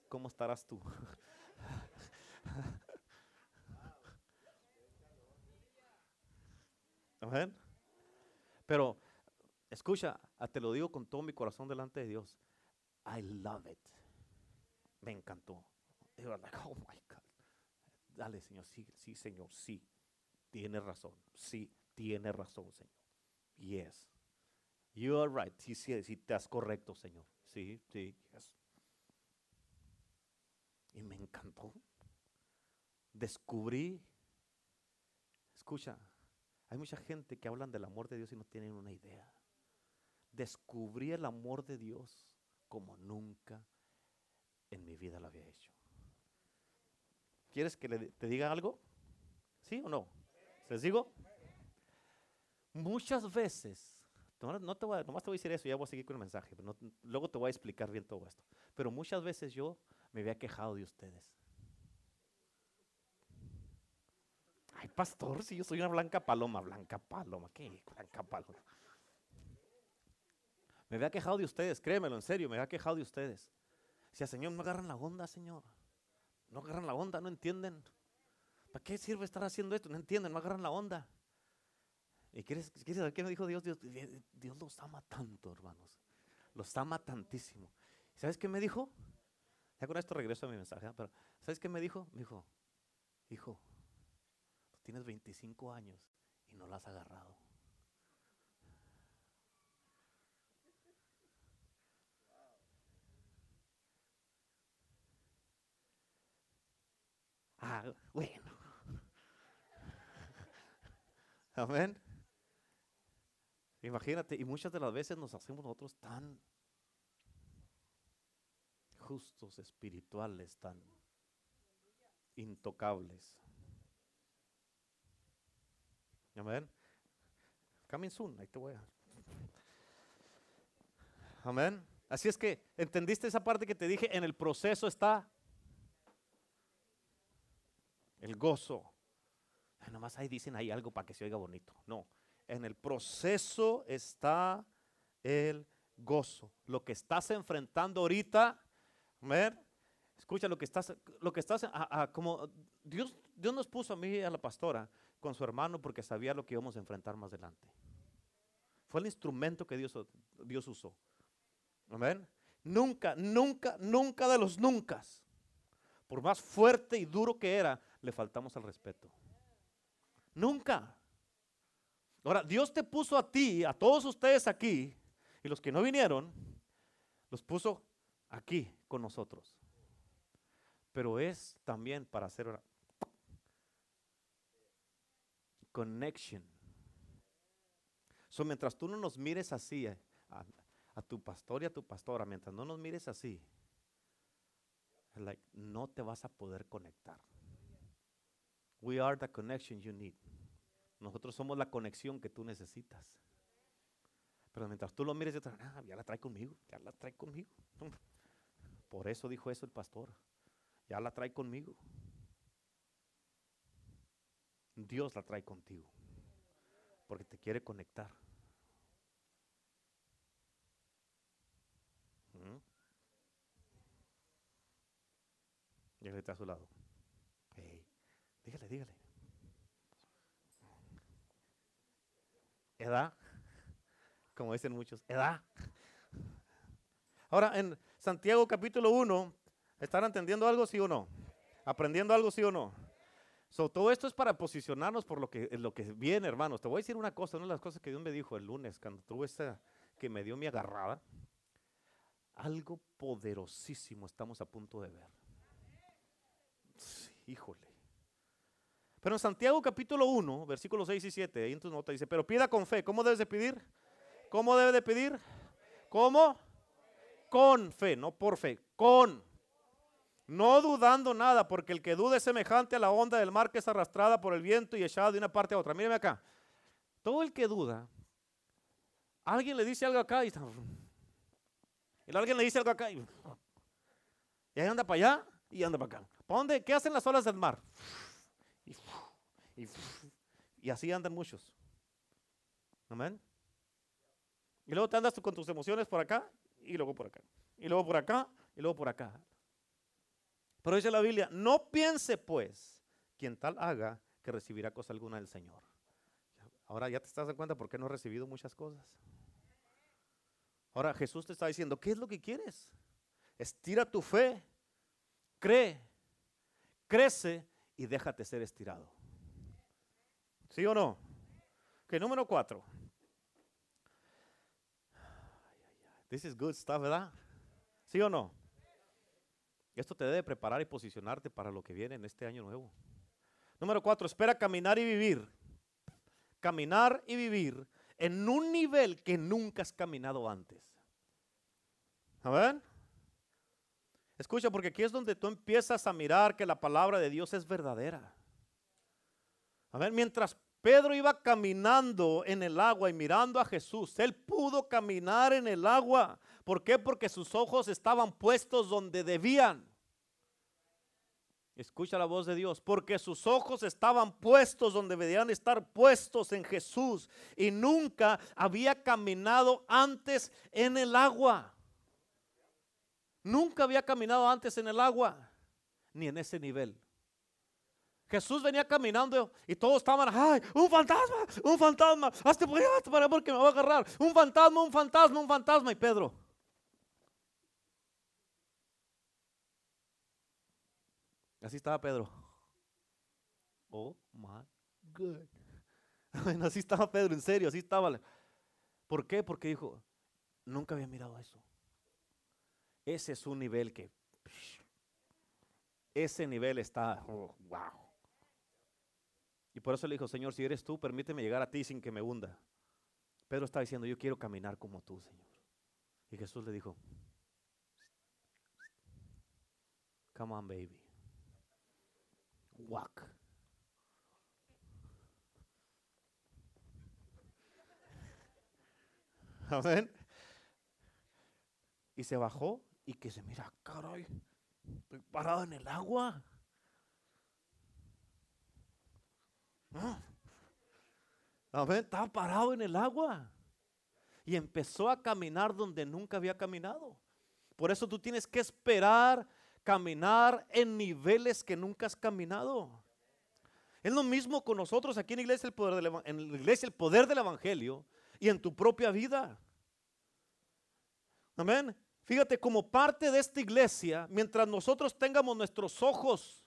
cómo estarás tú. Pero escucha, ah, te lo digo con todo mi corazón delante de Dios. I love it. Me encantó. oh my God. Dale, Señor, sí, sí, Señor, sí. Tiene razón. Sí, tiene razón, Señor. Yes. You are right. Sí, sí, sí, estás correcto, Señor. Sí, sí, yes. Y me encantó. Descubrí. Escucha, hay mucha gente que hablan del amor de Dios y no tienen una idea. Descubrí el amor de Dios como nunca en mi vida lo había hecho. ¿Quieres que te diga algo? ¿Sí o no? ¿Les digo? Muchas veces, no te voy a, nomás te voy a decir eso, ya voy a seguir con el mensaje, pero luego te voy a explicar bien todo esto. Pero muchas veces yo me había quejado de ustedes. Ay, pastor, si yo soy una blanca paloma, blanca paloma, ¿qué? Blanca paloma. Me había quejado de ustedes, créemelo, en serio, me había quejado de ustedes. Decía, Señor, no agarran la onda, Señor. No agarran la onda, no entienden. ¿Para qué sirve estar haciendo esto? No entienden, no agarran la onda. ¿Y quieres, saber qué me dijo Dios? Dios? Dios los ama tanto, hermanos. Los ama tantísimo. ¿Sabes qué me dijo? Ya con esto regreso a mi mensaje, ¿eh? pero ¿sabes qué me dijo? Me dijo, hijo, tienes 25 años y no la has agarrado. Ah, bueno. Amén. Imagínate, y muchas de las veces nos hacemos nosotros tan justos, espirituales, tan intocables. Amén. Coming soon, ahí te voy a. Amén. Así es que, ¿entendiste esa parte que te dije? En el proceso está el gozo. Nomás ahí dicen ahí algo para que se oiga bonito. No, en el proceso está el gozo. Lo que estás enfrentando ahorita, amén. Escucha lo que estás, lo que estás, como Dios, Dios nos puso a mí a la pastora con su hermano porque sabía lo que íbamos a enfrentar más adelante. Fue el instrumento que Dios, Dios usó. Amén. Nunca, nunca, nunca de los nunca. Por más fuerte y duro que era, le faltamos al respeto. Nunca. Ahora, Dios te puso a ti, a todos ustedes aquí, y los que no vinieron, los puso aquí con nosotros. Pero es también para hacer una connection. So, mientras tú no nos mires así, eh, a, a tu pastor y a tu pastora, mientras no nos mires así, like, no te vas a poder conectar. We are the connection you need. Nosotros somos la conexión que tú necesitas. Pero mientras tú lo mires, ah, ya la trae conmigo, ya la trae conmigo. Por eso dijo eso el pastor. Ya la trae conmigo. Dios la trae contigo. Porque te quiere conectar. ¿Mm? Dígale a su lado. dígale, dígale. Edad, como dicen muchos, edad. Ahora, en Santiago capítulo 1, ¿están entendiendo algo, sí o no? ¿Aprendiendo algo, sí o no? Todo esto es para posicionarnos por lo que, lo que viene, hermanos. Te voy a decir una cosa, una de las cosas que Dios me dijo el lunes, cuando tuve esa, que me dio mi agarrada. Algo poderosísimo estamos a punto de ver. híjole. Pero en Santiago capítulo 1, versículos 6 y 7, ahí en tu nota dice, pero pida con fe. ¿Cómo debes de pedir? ¿Cómo debe de pedir? ¿Cómo? Con fe, no por fe, con. No dudando nada, porque el que duda es semejante a la onda del mar que es arrastrada por el viento y echada de una parte a otra. Míreme acá. Todo el que duda, alguien le dice algo acá y está... Y alguien le dice algo acá y, y ahí anda para allá y anda para acá. ¿Para dónde? ¿Qué hacen las olas del mar? Y, así andan muchos. Amén. Y luego te andas con tus emociones por acá y luego por acá. Y luego por acá y luego por acá. Pero dice la Biblia, no piense pues quien tal haga que recibirá cosa alguna del Señor. Ahora ya te estás dando cuenta por qué no he recibido muchas cosas. Ahora Jesús te está diciendo, ¿qué es lo que quieres? Estira tu fe, cree, crece y déjate ser estirado. ¿Sí o no? Que número cuatro. This is good stuff, ¿verdad? ¿Sí o no? Esto te debe preparar y posicionarte para lo que viene en este año nuevo. Número cuatro, espera caminar y vivir. Caminar y vivir en un nivel que nunca has caminado antes. ¿A ver? Escucha, porque aquí es donde tú empiezas a mirar que la palabra de Dios es verdadera. A ver, mientras Pedro iba caminando en el agua y mirando a Jesús, él pudo caminar en el agua. ¿Por qué? Porque sus ojos estaban puestos donde debían. Escucha la voz de Dios, porque sus ojos estaban puestos donde debían estar puestos en Jesús y nunca había caminado antes en el agua. Nunca había caminado antes en el agua, ni en ese nivel. Jesús venía caminando y todos estaban, ay, un fantasma, un fantasma, hazte por allá, para porque me va a agarrar. Un fantasma, un fantasma, un fantasma. Y Pedro. Así estaba Pedro. Oh my God. Así estaba Pedro, en serio, así estaba. ¿Por qué? Porque dijo, nunca había mirado eso. Ese es un nivel que, ese nivel está, oh, wow. Y por eso le dijo, Señor, si eres tú, permíteme llegar a ti sin que me hunda. Pedro está diciendo, yo quiero caminar como tú, Señor. Y Jesús le dijo, come on, baby. Walk. Amén. Y se bajó y que se mira, caray, estoy parado en el agua. Amén, estaba parado en el agua. Y empezó a caminar donde nunca había caminado. Por eso tú tienes que esperar caminar en niveles que nunca has caminado. Es lo mismo con nosotros aquí en iglesia, el poder del, en la iglesia, el poder del Evangelio y en tu propia vida. Amén. Fíjate, como parte de esta iglesia, mientras nosotros tengamos nuestros ojos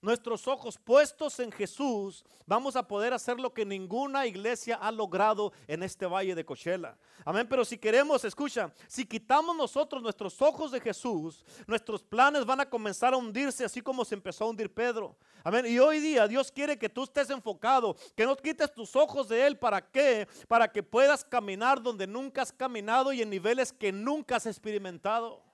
nuestros ojos puestos en Jesús, vamos a poder hacer lo que ninguna iglesia ha logrado en este valle de Cochela. Amén, pero si queremos, escucha, si quitamos nosotros nuestros ojos de Jesús, nuestros planes van a comenzar a hundirse así como se empezó a hundir Pedro. Amén, y hoy día Dios quiere que tú estés enfocado, que no quites tus ojos de Él. ¿Para qué? Para que puedas caminar donde nunca has caminado y en niveles que nunca has experimentado.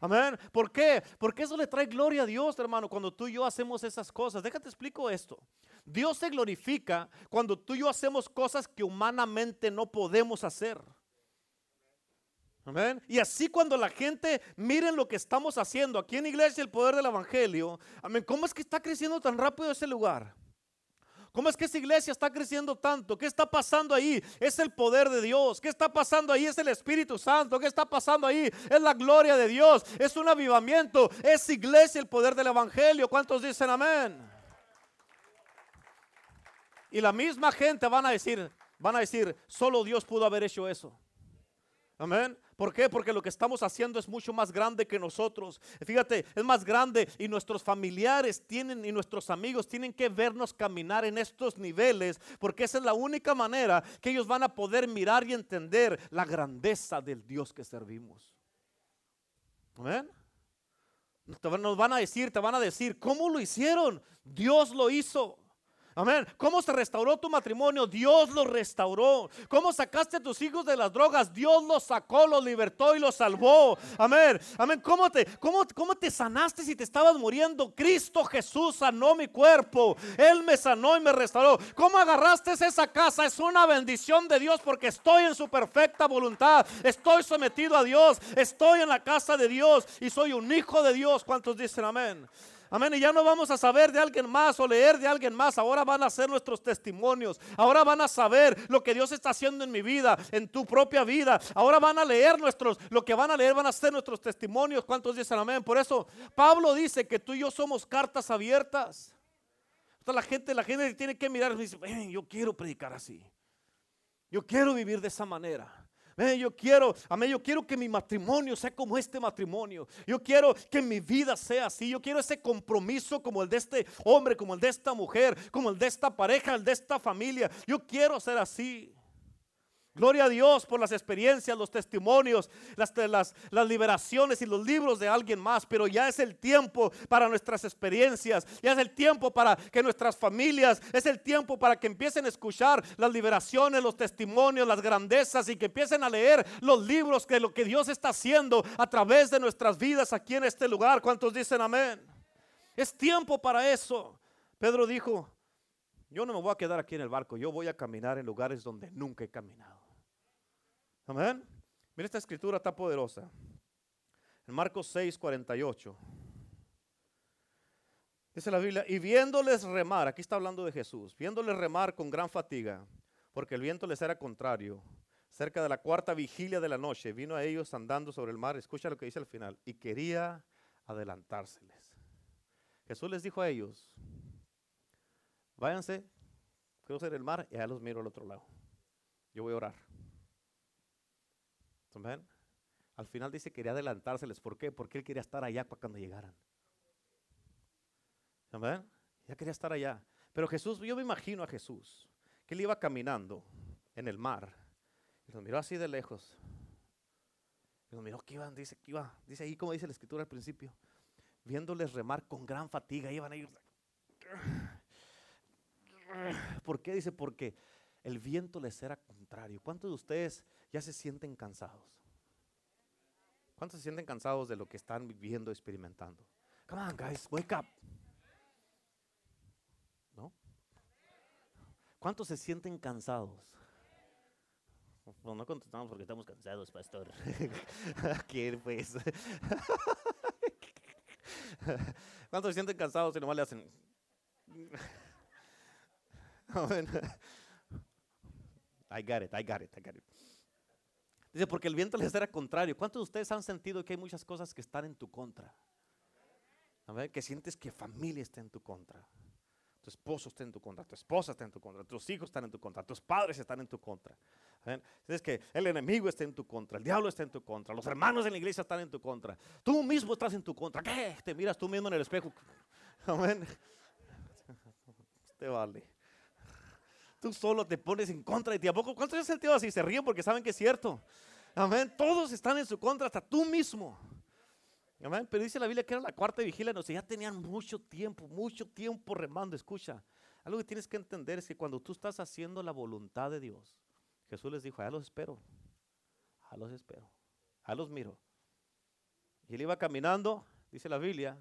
Amén. ¿Por qué? Porque eso le trae gloria a Dios, hermano, cuando tú y yo hacemos esas cosas. Déjate explico esto. Dios se glorifica cuando tú y yo hacemos cosas que humanamente no podemos hacer. Amén. Y así cuando la gente miren lo que estamos haciendo aquí en Iglesia, el poder del Evangelio. Amén. ¿Cómo es que está creciendo tan rápido ese lugar? ¿Cómo es que esa iglesia está creciendo tanto? ¿Qué está pasando ahí? Es el poder de Dios. ¿Qué está pasando ahí? Es el Espíritu Santo. ¿Qué está pasando ahí? Es la gloria de Dios. Es un avivamiento. Es iglesia el poder del Evangelio. ¿Cuántos dicen amén? Y la misma gente van a decir, van a decir, solo Dios pudo haber hecho eso. Amén. ¿Por qué? Porque lo que estamos haciendo es mucho más grande que nosotros. Fíjate, es más grande y nuestros familiares tienen y nuestros amigos tienen que vernos caminar en estos niveles porque esa es la única manera que ellos van a poder mirar y entender la grandeza del Dios que servimos. Amén. Nos van a decir, te van a decir, ¿cómo lo hicieron? Dios lo hizo. Amén. ¿Cómo se restauró tu matrimonio? Dios lo restauró. ¿Cómo sacaste a tus hijos de las drogas? Dios los sacó, los libertó y los salvó. Amén. Amén. ¿Cómo te, cómo, cómo te sanaste si te estabas muriendo? Cristo Jesús sanó mi cuerpo. Él me sanó y me restauró. ¿Cómo agarraste esa casa? Es una bendición de Dios porque estoy en su perfecta voluntad. Estoy sometido a Dios. Estoy en la casa de Dios y soy un hijo de Dios. ¿Cuántos dicen amén? Amén. Y ya no vamos a saber de alguien más o leer de alguien más. Ahora van a ser nuestros testimonios. Ahora van a saber lo que Dios está haciendo en mi vida, en tu propia vida. Ahora van a leer nuestros, lo que van a leer van a ser nuestros testimonios. ¿Cuántos dicen amén? Por eso Pablo dice que tú y yo somos cartas abiertas. la gente, la gente tiene que mirar y dice, yo quiero predicar así. Yo quiero vivir de esa manera yo quiero, amén, yo quiero que mi matrimonio sea como este matrimonio. Yo quiero que mi vida sea así. Yo quiero ese compromiso como el de este hombre, como el de esta mujer, como el de esta pareja, el de esta familia. Yo quiero ser así. Gloria a Dios por las experiencias, los testimonios, las, liberaciones y los libros de alguien más. Pero ya es el tiempo para nuestras experiencias. Ya es el tiempo para que nuestras familias, es el tiempo para que empiecen a escuchar las liberaciones, los testimonios, las grandezas y que empiecen a leer los libros que lo que Dios está haciendo a través de nuestras vidas aquí en este lugar. ¿Cuántos dicen amén? Es tiempo para eso. Pedro dijo, yo no me voy a quedar aquí en el barco, yo voy a caminar en lugares donde nunca he caminado. Amén. Mira esta escritura está poderosa. En Marcos 6, 48. Dice la Biblia, y viéndoles remar, aquí está hablando de Jesús, viéndoles remar con gran fatiga, porque el viento les era contrario, cerca de la cuarta vigilia de la noche, vino a ellos andando sobre el mar, escucha lo que dice al final, y quería adelantárseles. Jesús les dijo a ellos, váyanse, crucen el mar y ya los miro al otro lado. Yo voy a orar. Al final dice que quería adelantárseles. ¿Por qué? Porque él quería estar allá para cuando llegaran. Amén. Ya quería estar allá. Pero Jesús, yo me imagino a Jesús, que él iba caminando en el mar. Y los miró así de lejos. Y los miró que iban, dice que iba, dice ahí como dice la escritura al principio, viéndoles remar con gran fatiga, iban a ir. ¿Por qué? Dice, porque el viento les era contrario. ¿Cuántos de ustedes ya se sienten cansados? ¿Cuántos se sienten cansados de lo que están viviendo, experimentando? Come on, guys, wake up. ¿No? ¿Cuántos se sienten cansados? No, no contestamos porque estamos cansados, pastor. ¿Quién pues? ¿Cuántos se sienten cansados y nomás le hacen? I got it, I got it, I got it. Dice, porque el viento les era contrario. ¿Cuántos de ustedes han sentido que hay muchas cosas que están en tu contra? A ver, que sientes que familia está en tu contra. Tu esposo está en tu contra, tu esposa está en tu contra, tus hijos están en tu contra, tus padres están en tu contra. Que el enemigo está en tu contra, el diablo está en tu contra, los hermanos en la iglesia están en tu contra, tú mismo estás en tu contra. ¿Qué? Te miras tú mismo en el espejo. Amén. Te vale. Tú solo te pones en contra de ti. ¿A poco? ¿Cuántos se sentido así? Se ríen porque saben que es cierto. Amén. Todos están en su contra, hasta tú mismo. Amén. Pero dice la Biblia que era la cuarta vigilia. No sé, ya tenían mucho tiempo, mucho tiempo remando. Escucha, algo que tienes que entender es que cuando tú estás haciendo la voluntad de Dios, Jesús les dijo, a los espero, a los espero, a los miro. Y él iba caminando, dice la Biblia,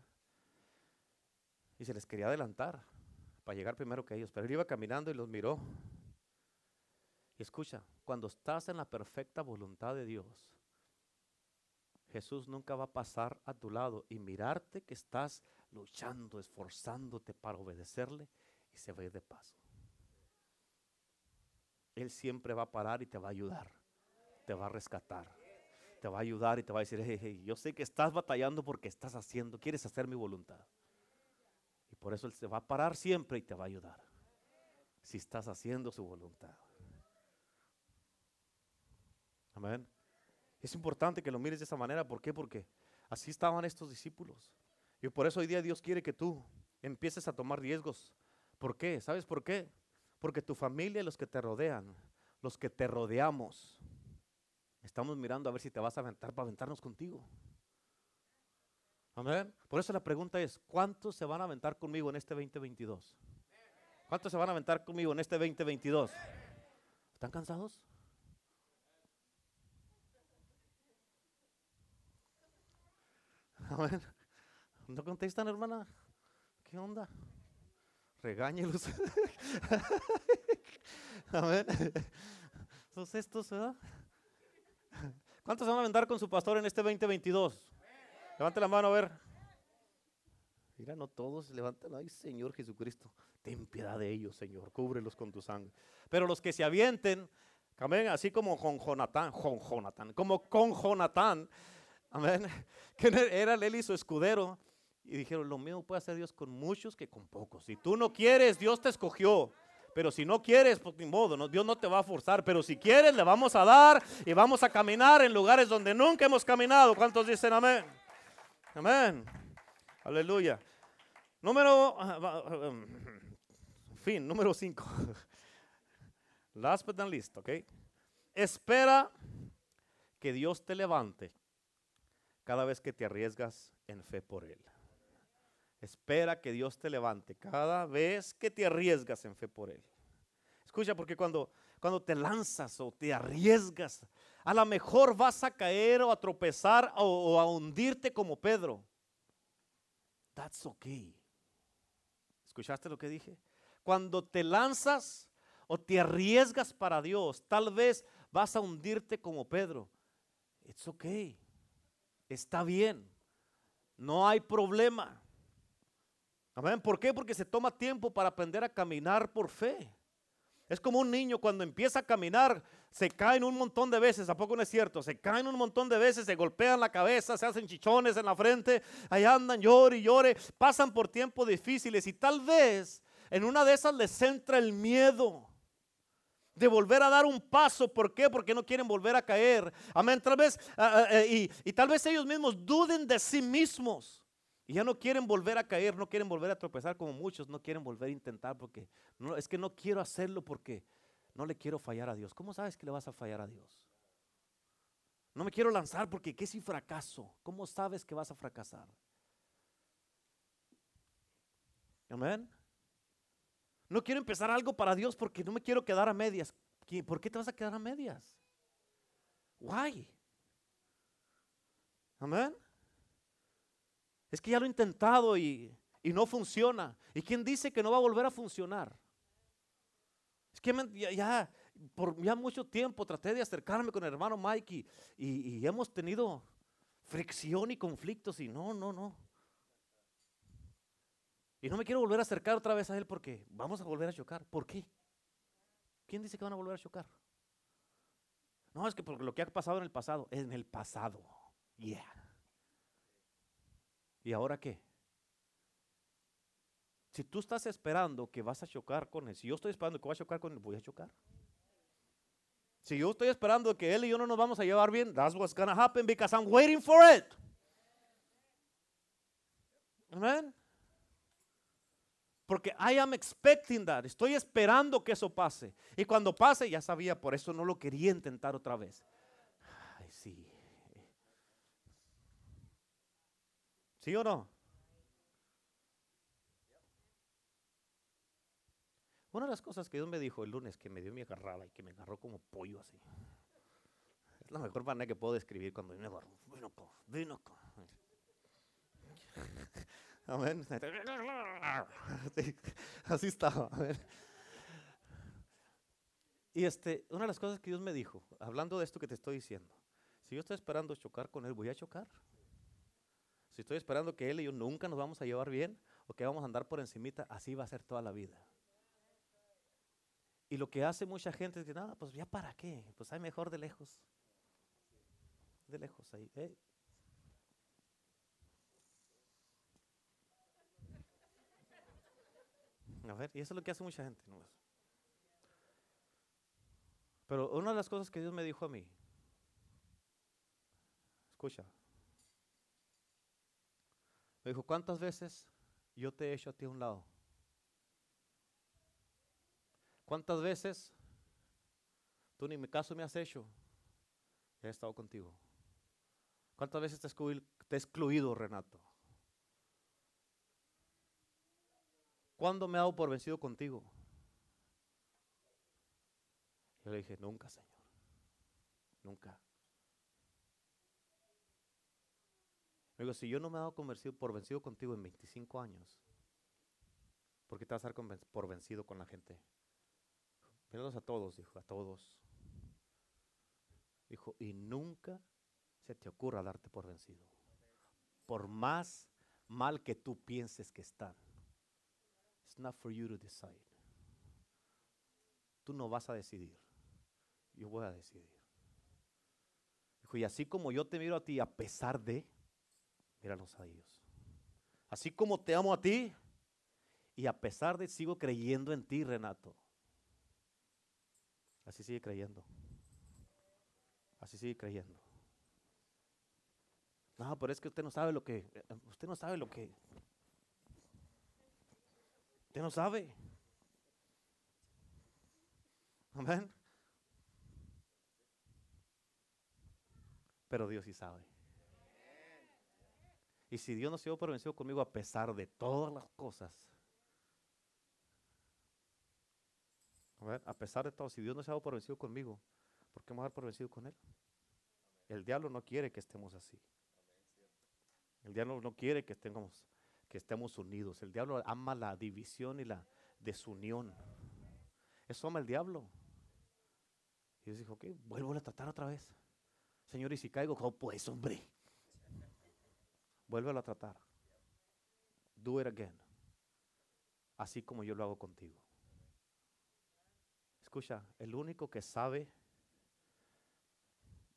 y se les quería adelantar para llegar primero que ellos. Pero él iba caminando y los miró. Y escucha, cuando estás en la perfecta voluntad de Dios, Jesús nunca va a pasar a tu lado y mirarte que estás luchando, esforzándote para obedecerle y se va a ir de paso. Él siempre va a parar y te va a ayudar, te va a rescatar, te va a ayudar y te va a decir, hey, yo sé que estás batallando porque estás haciendo, quieres hacer mi voluntad. Por eso Él se va a parar siempre y te va a ayudar. Si estás haciendo su voluntad. Amén. Es importante que lo mires de esa manera. ¿Por qué? Porque así estaban estos discípulos. Y por eso hoy día Dios quiere que tú empieces a tomar riesgos. ¿Por qué? ¿Sabes por qué? Porque tu familia y los que te rodean, los que te rodeamos, estamos mirando a ver si te vas a aventar para aventarnos contigo. Amén. Por eso la pregunta es, ¿cuántos se van a aventar conmigo en este 2022? ¿Cuántos se van a aventar conmigo en este 2022? ¿Están cansados? Amén. ¿No contestan, hermana? ¿Qué onda? Regáñelos. Amén. Son estos, ¿verdad? ¿Cuántos se van a aventar con su pastor en este 2022? Levante la mano a ver. Mira, no todos levantan. Ay, Señor Jesucristo, ten piedad de ellos, Señor. Cúbrelos con tu sangre. Pero los que se avienten, amén, así como con Jonatán, con Jonatán, como con Jonatán, amén, que era él y su escudero. Y dijeron, lo mismo puede hacer Dios con muchos que con pocos. Si tú no quieres, Dios te escogió. Pero si no quieres, pues ni modo, Dios no te va a forzar. Pero si quieres, le vamos a dar y vamos a caminar en lugares donde nunca hemos caminado. ¿Cuántos dicen amén? Amén. Aleluya. Número, fin, número 5. Last but not least, ok. Espera que Dios te levante cada vez que te arriesgas en fe por Él. Espera que Dios te levante cada vez que te arriesgas en fe por Él. Escucha, porque cuando, cuando te lanzas o te arriesgas a lo mejor vas a caer o a tropezar o, a hundirte como Pedro. That's okay. ¿Escuchaste lo que dije? Cuando te lanzas o te arriesgas para Dios, tal vez vas a hundirte como Pedro. It's okay. Está bien. No hay problema. Amén. ¿Por qué? Porque se toma tiempo para aprender a caminar por fe. Es como un niño cuando empieza a caminar, se caen un montón de veces, ¿a poco no es cierto? Se caen un montón de veces, se golpean la cabeza, se hacen chichones en la frente, ahí andan, llore y llore, pasan por tiempos difíciles y tal vez en una de esas les entra el miedo de volver a dar un paso. ¿Por qué? Porque no quieren volver a caer. Amén. Tal vez, ah, ah, eh, y tal vez ellos mismos duden de sí mismos. Y ya no quieren volver a caer, no quieren volver a tropezar como muchos, no quieren volver a intentar porque no, es que no quiero hacerlo porque no le quiero fallar a Dios. ¿Cómo sabes que le vas a fallar a Dios? No me quiero lanzar porque ¿qué si fracaso? ¿Cómo sabes que vas a fracasar? Amén. No quiero empezar algo para Dios porque no me quiero quedar a medias. ¿Por qué te vas a quedar a medias? Why? Amén. Es que ya lo he intentado y, no funciona. ¿Y quién dice que no va a volver a funcionar? Es que ya, por ya mucho tiempo traté de acercarme con el hermano Mike y, y, hemos tenido fricción y conflictos y no, no, no. Y no me quiero volver a acercar otra vez a él porque vamos a volver a chocar. ¿Por qué? ¿Quién dice que van a volver a chocar? No, es que por lo que ha pasado en el pasado, en el pasado. Yeah. ¿Y ahora qué? Si tú estás esperando que vas a chocar con él, si yo estoy esperando que vas a chocar con él, voy a chocar. Si yo estoy esperando que él y yo no nos vamos a llevar bien, that's what's gonna happen because I'm waiting for it. Amen. Porque I am expecting that. Estoy esperando que eso pase. Y cuando pase, ya sabía, por eso no lo quería intentar otra vez. Ay, sí. ¿Sí o no? Una de las cosas que Dios me dijo el lunes, que me dio mi agarrada y que me agarró como pollo así. Es la mejor manera que puedo describir cuando me agarró. Vino, vino. Amén. Así estaba. Y este, una de las cosas que Dios me dijo, hablando de esto que te estoy diciendo, si yo estoy esperando chocar con Él, voy a chocar. Si estoy esperando que Él y yo nunca nos vamos a llevar bien o que vamos a andar por encimita, así va a ser toda la vida. Y lo que hace mucha gente es que, no, pues ya para qué, pues hay mejor de lejos. De lejos ahí. A ver, y eso es lo que hace mucha gente. ¿no? Pero una de las cosas que Dios me dijo a mí, escucha, dijo, ¿cuántas veces yo te he hecho a ti a un lado? ¿Cuántas veces tú ni mi caso me has hecho? He estado contigo. ¿Cuántas veces te he excluido, Renato? ¿Cuándo me hago por vencido contigo? Yo le dije, nunca, Señor. Nunca. Me digo, si yo no me he dado por vencido contigo en 25 años, ¿por qué te vas a dar por vencido con la gente? Míralos a todos, dijo, a todos. Dijo, y nunca se te ocurra darte por vencido. Por más mal que tú pienses que están. It's not for you to decide. Tú no vas a decidir. Yo voy a decidir. Dijo, y así como yo te miro a ti a pesar de, míralos a ellos. Así como te amo a ti y a pesar de sigo creyendo en ti, Renato. Así sigue creyendo. Así sigue creyendo. No, pero es que usted no sabe lo que, usted no sabe lo que, usted no sabe. Amén. Pero Dios sí sabe. Y si Dios no se dio por vencido conmigo a pesar de todas las cosas, A, pesar de todo, si Dios no se ha dado por vencido conmigo, ¿por qué me a dar por vencido con Él? El diablo no quiere que estemos así. El diablo no quiere que estemos, unidos. El diablo ama la división y la desunión. Eso ama el diablo. Y Dios dijo, ok, vuelvo a tratar otra vez. Señor, y si caigo, ¿cómo pues, hombre? Vuelve a tratar. Do it again. Así como yo lo hago contigo. Escucha, el único que sabe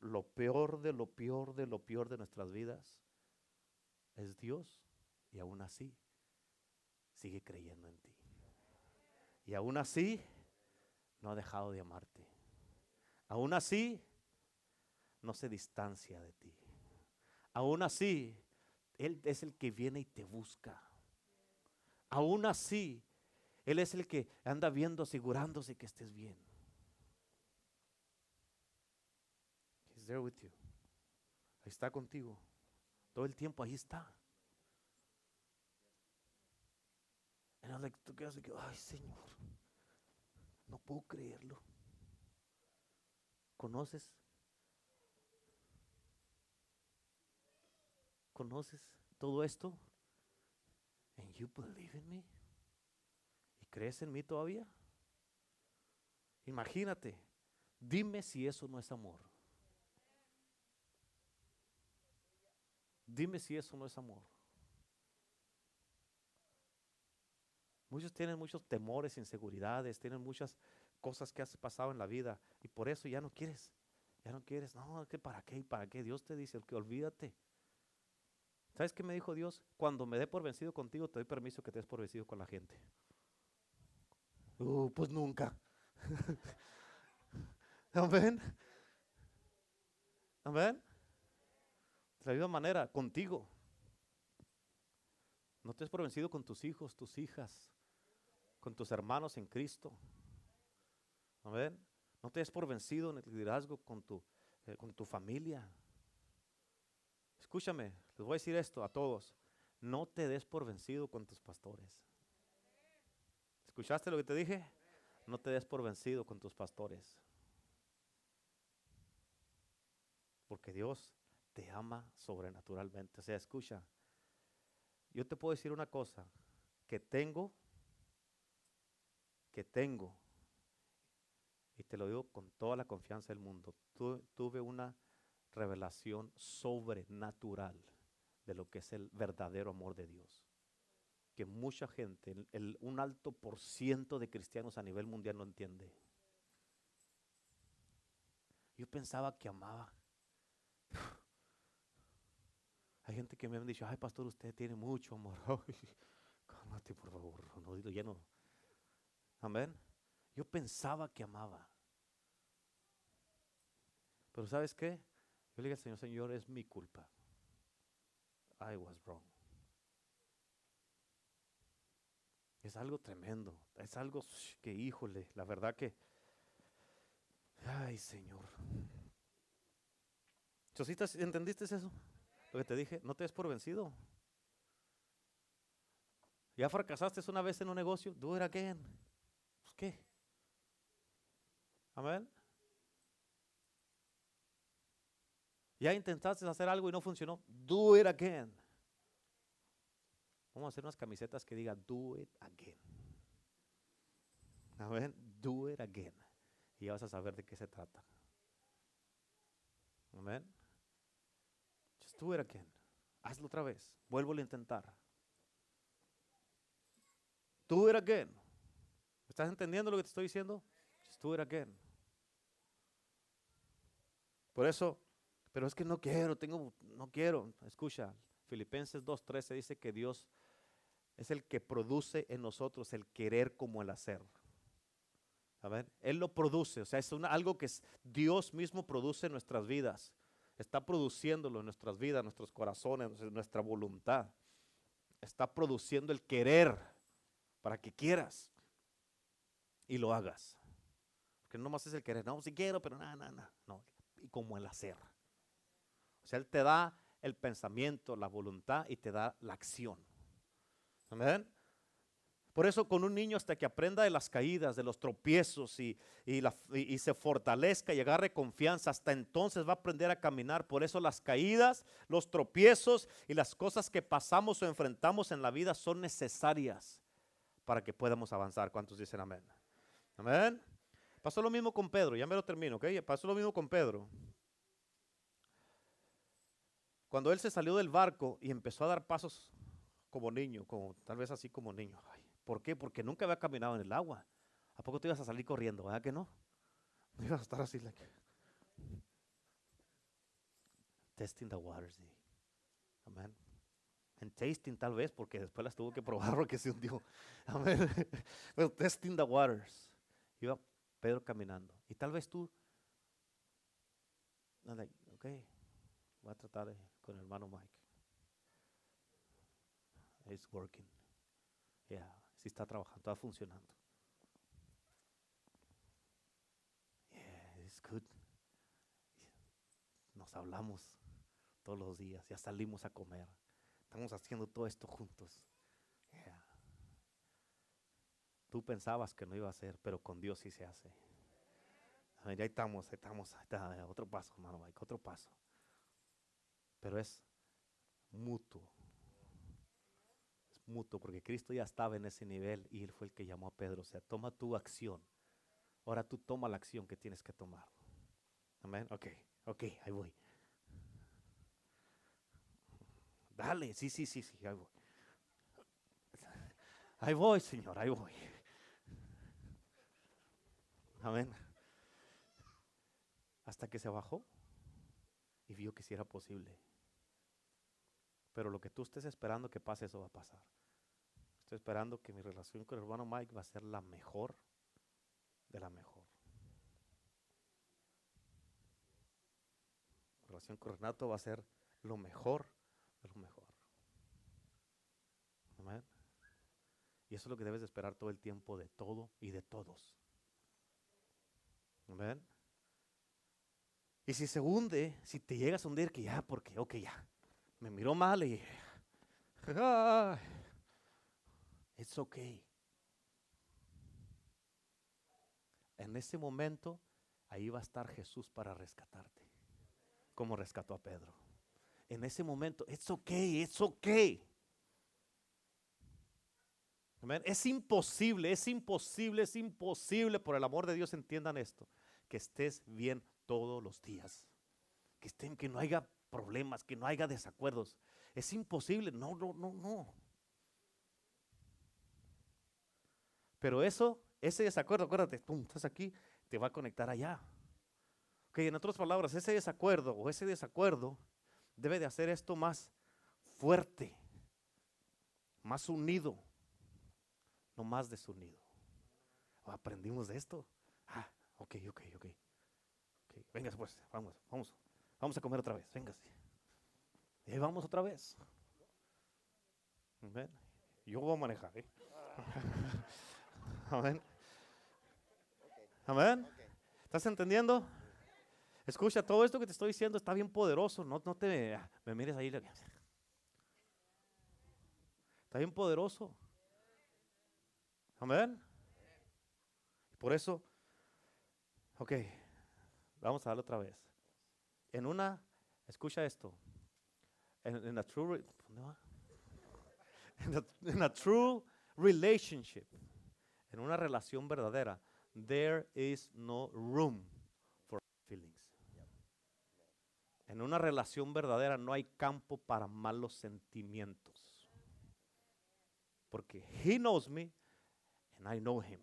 lo peor de lo peor de lo peor de nuestras vidas es Dios. Y aún así sigue creyendo en ti. Y aún así no ha dejado de amarte. Aún así no se distancia de ti. Aún así, Él es el que viene y te busca. Aún así, él es el que anda viendo, asegurándose que estés bien. He's there with you. Ahí está contigo. Todo el tiempo ahí está. And I'm like, tú quedas que, ay Señor, no puedo creerlo. ¿Conoces? ¿Conoces todo esto? And you believe in me? ¿Crees en mí todavía? Imagínate, dime si eso no es amor. Dime si eso no es amor. Muchos tienen muchos temores, inseguridades, tienen muchas cosas que has pasado en la vida y por eso ya no quieres, ya no quieres, no, que para qué y para qué. Dios te dice que olvídate. ¿Sabes qué me dijo Dios? Cuando me dé por vencido contigo, te doy permiso que te des por vencido con la gente. Uh, pues nunca. Amén. Amén. De la misma manera, contigo. No te des por vencido con tus hijos, tus hijas, con tus hermanos en Cristo. Amén. No te des por vencido en el liderazgo con tu, eh, con tu familia. Escúchame, les voy a decir esto a todos. No te des por vencido con tus pastores. ¿Escuchaste lo que te dije? No te des por vencido con tus pastores. Porque Dios te ama sobrenaturalmente. O sea, escucha. Yo te puedo decir una cosa, que tengo, que tengo, y te lo digo con toda la confianza del mundo, tuve una revelación sobrenatural de lo que es el verdadero amor de Dios. Que mucha gente, un alto por ciento de cristianos a nivel mundial no entiende. Yo pensaba que amaba. Hay gente que me han dicho, ay pastor, usted tiene mucho amor. cálmate por favor, no digo lleno. Amén. Yo pensaba que amaba. Pero ¿sabes qué? Yo le dije Señor, Señor, es mi culpa. I was wrong. Es algo tremendo. Es algo que, híjole, la verdad que... Ay, Señor. ¿entendiste eso? Lo que te dije, no te des por vencido. Ya fracasaste una vez en un negocio, do it again. Pues, ¿Qué? Amén. Ya intentaste hacer algo y no funcionó. Do it again. Vamos a hacer unas camisetas que digan do it again. Amén. Do it again. Y ya vas a saber de qué se trata. Amén. Just do it again. Hazlo otra vez. Vuelvo a intentar. Do it again. ¿Estás entendiendo lo que te estoy diciendo? Just do it again. Por eso pero es que no quiero, tengo, no quiero. Escucha, Filipenses 2.13 dice que Dios es el que produce en nosotros el querer como el hacer. A ver, Él lo produce, o sea, es algo que Dios mismo produce en nuestras vidas. Está produciéndolo en nuestras vidas, en nuestros corazones, en nuestra voluntad. Está produciendo el querer para que quieras y lo hagas. Porque no más es el querer, no, si quiero, pero nada, nada, nada. No, y como el hacer. Él te da el pensamiento, la voluntad y te da la acción. Amén. Por eso con un niño hasta que aprenda de las caídas, de los tropiezos y, y, se fortalezca y agarre confianza, hasta entonces va a aprender a caminar. Por eso las caídas, los tropiezos y las cosas que pasamos o enfrentamos en la vida son necesarias para que podamos avanzar. ¿Cuántos dicen amén? Amén. Pasó lo mismo con Pedro, ya me lo termino, ¿ok? Pasó lo mismo con Pedro. Cuando él se salió del barco y empezó a dar pasos como niño, como tal vez así como niño. ¿Por qué? Porque nunca había caminado en el agua. ¿A poco te ibas a salir corriendo? ¿Verdad que no? No ibas a estar así. Like, testing the waters. Amén. En tasting tal vez, porque después las tuvo que probar porque se hundió. Amén. Pero testing the waters. Iba Pedro caminando. Y tal vez tú, like, okay, voy a tratar de con el hermano Mike. It's working. Yeah, sí está trabajando, está funcionando. Yeah, it's good. Nos hablamos todos los días, ya salimos a comer. Estamos haciendo todo esto juntos. Yeah. Tú pensabas que no iba a ser, pero con Dios sí se hace. Ya estamos, estamos, está, otro paso, hermano Mike, otro paso pero es mutuo. Es mutuo porque Cristo ya estaba en ese nivel y Él fue el que llamó a Pedro. O sea, toma tu acción. Ahora tú toma la acción que tienes que tomar. Amén. Ok, ok, ahí voy. Dale, sí, sí, sí, sí, ahí voy. Ahí voy, Señor, ahí voy. Amén. Hasta que se bajó y vio que si era posible. Pero lo que tú estés esperando que pase, eso va a pasar. Estoy esperando que mi relación con el hermano Mike va a ser la mejor de la mejor. Mi relación con Renato va a ser lo mejor de lo mejor. Amén. Y eso es lo que debes de esperar todo el tiempo de todo y de todos. Amén. Y si se hunde, si te llegas a hundir, que ya, porque, ok, ya, me miró mal y, ay, it's okay. En ese momento, ahí va a estar Jesús para rescatarte, como rescató a Pedro. En ese momento, it's okay, it's okay. Es imposible, es imposible, es imposible, por el amor de Dios entiendan esto, que estés bien todos los días. Que, estén, que no haya problemas, que no haya desacuerdos. Es imposible, no, no, no, no. Pero eso, ese desacuerdo, acuérdate, pum, estás aquí, te va a conectar allá. Ok, en otras palabras, ese desacuerdo o ese desacuerdo debe de hacer esto más fuerte, más unido, no más desunido. aprendimos de esto. Ah, ok, ok, ok. okay. Venga, pues, vamos, vamos, vamos a comer otra vez, véngase. Y ahí vamos otra vez. Yo voy a manejar, ¿eh? Amén. Amén. ¿Estás entendiendo? Escucha, todo esto que te estoy diciendo está bien poderoso. No, te me mires ahí. Está bien poderoso. Amén. Por eso, ok, vamos a darlo otra vez. En una, escucha esto. En, a true, en a true relationship, en una relación verdadera, there is no room for feelings. En una relación verdadera no hay campo para malos sentimientos. Porque he knows me and I know him.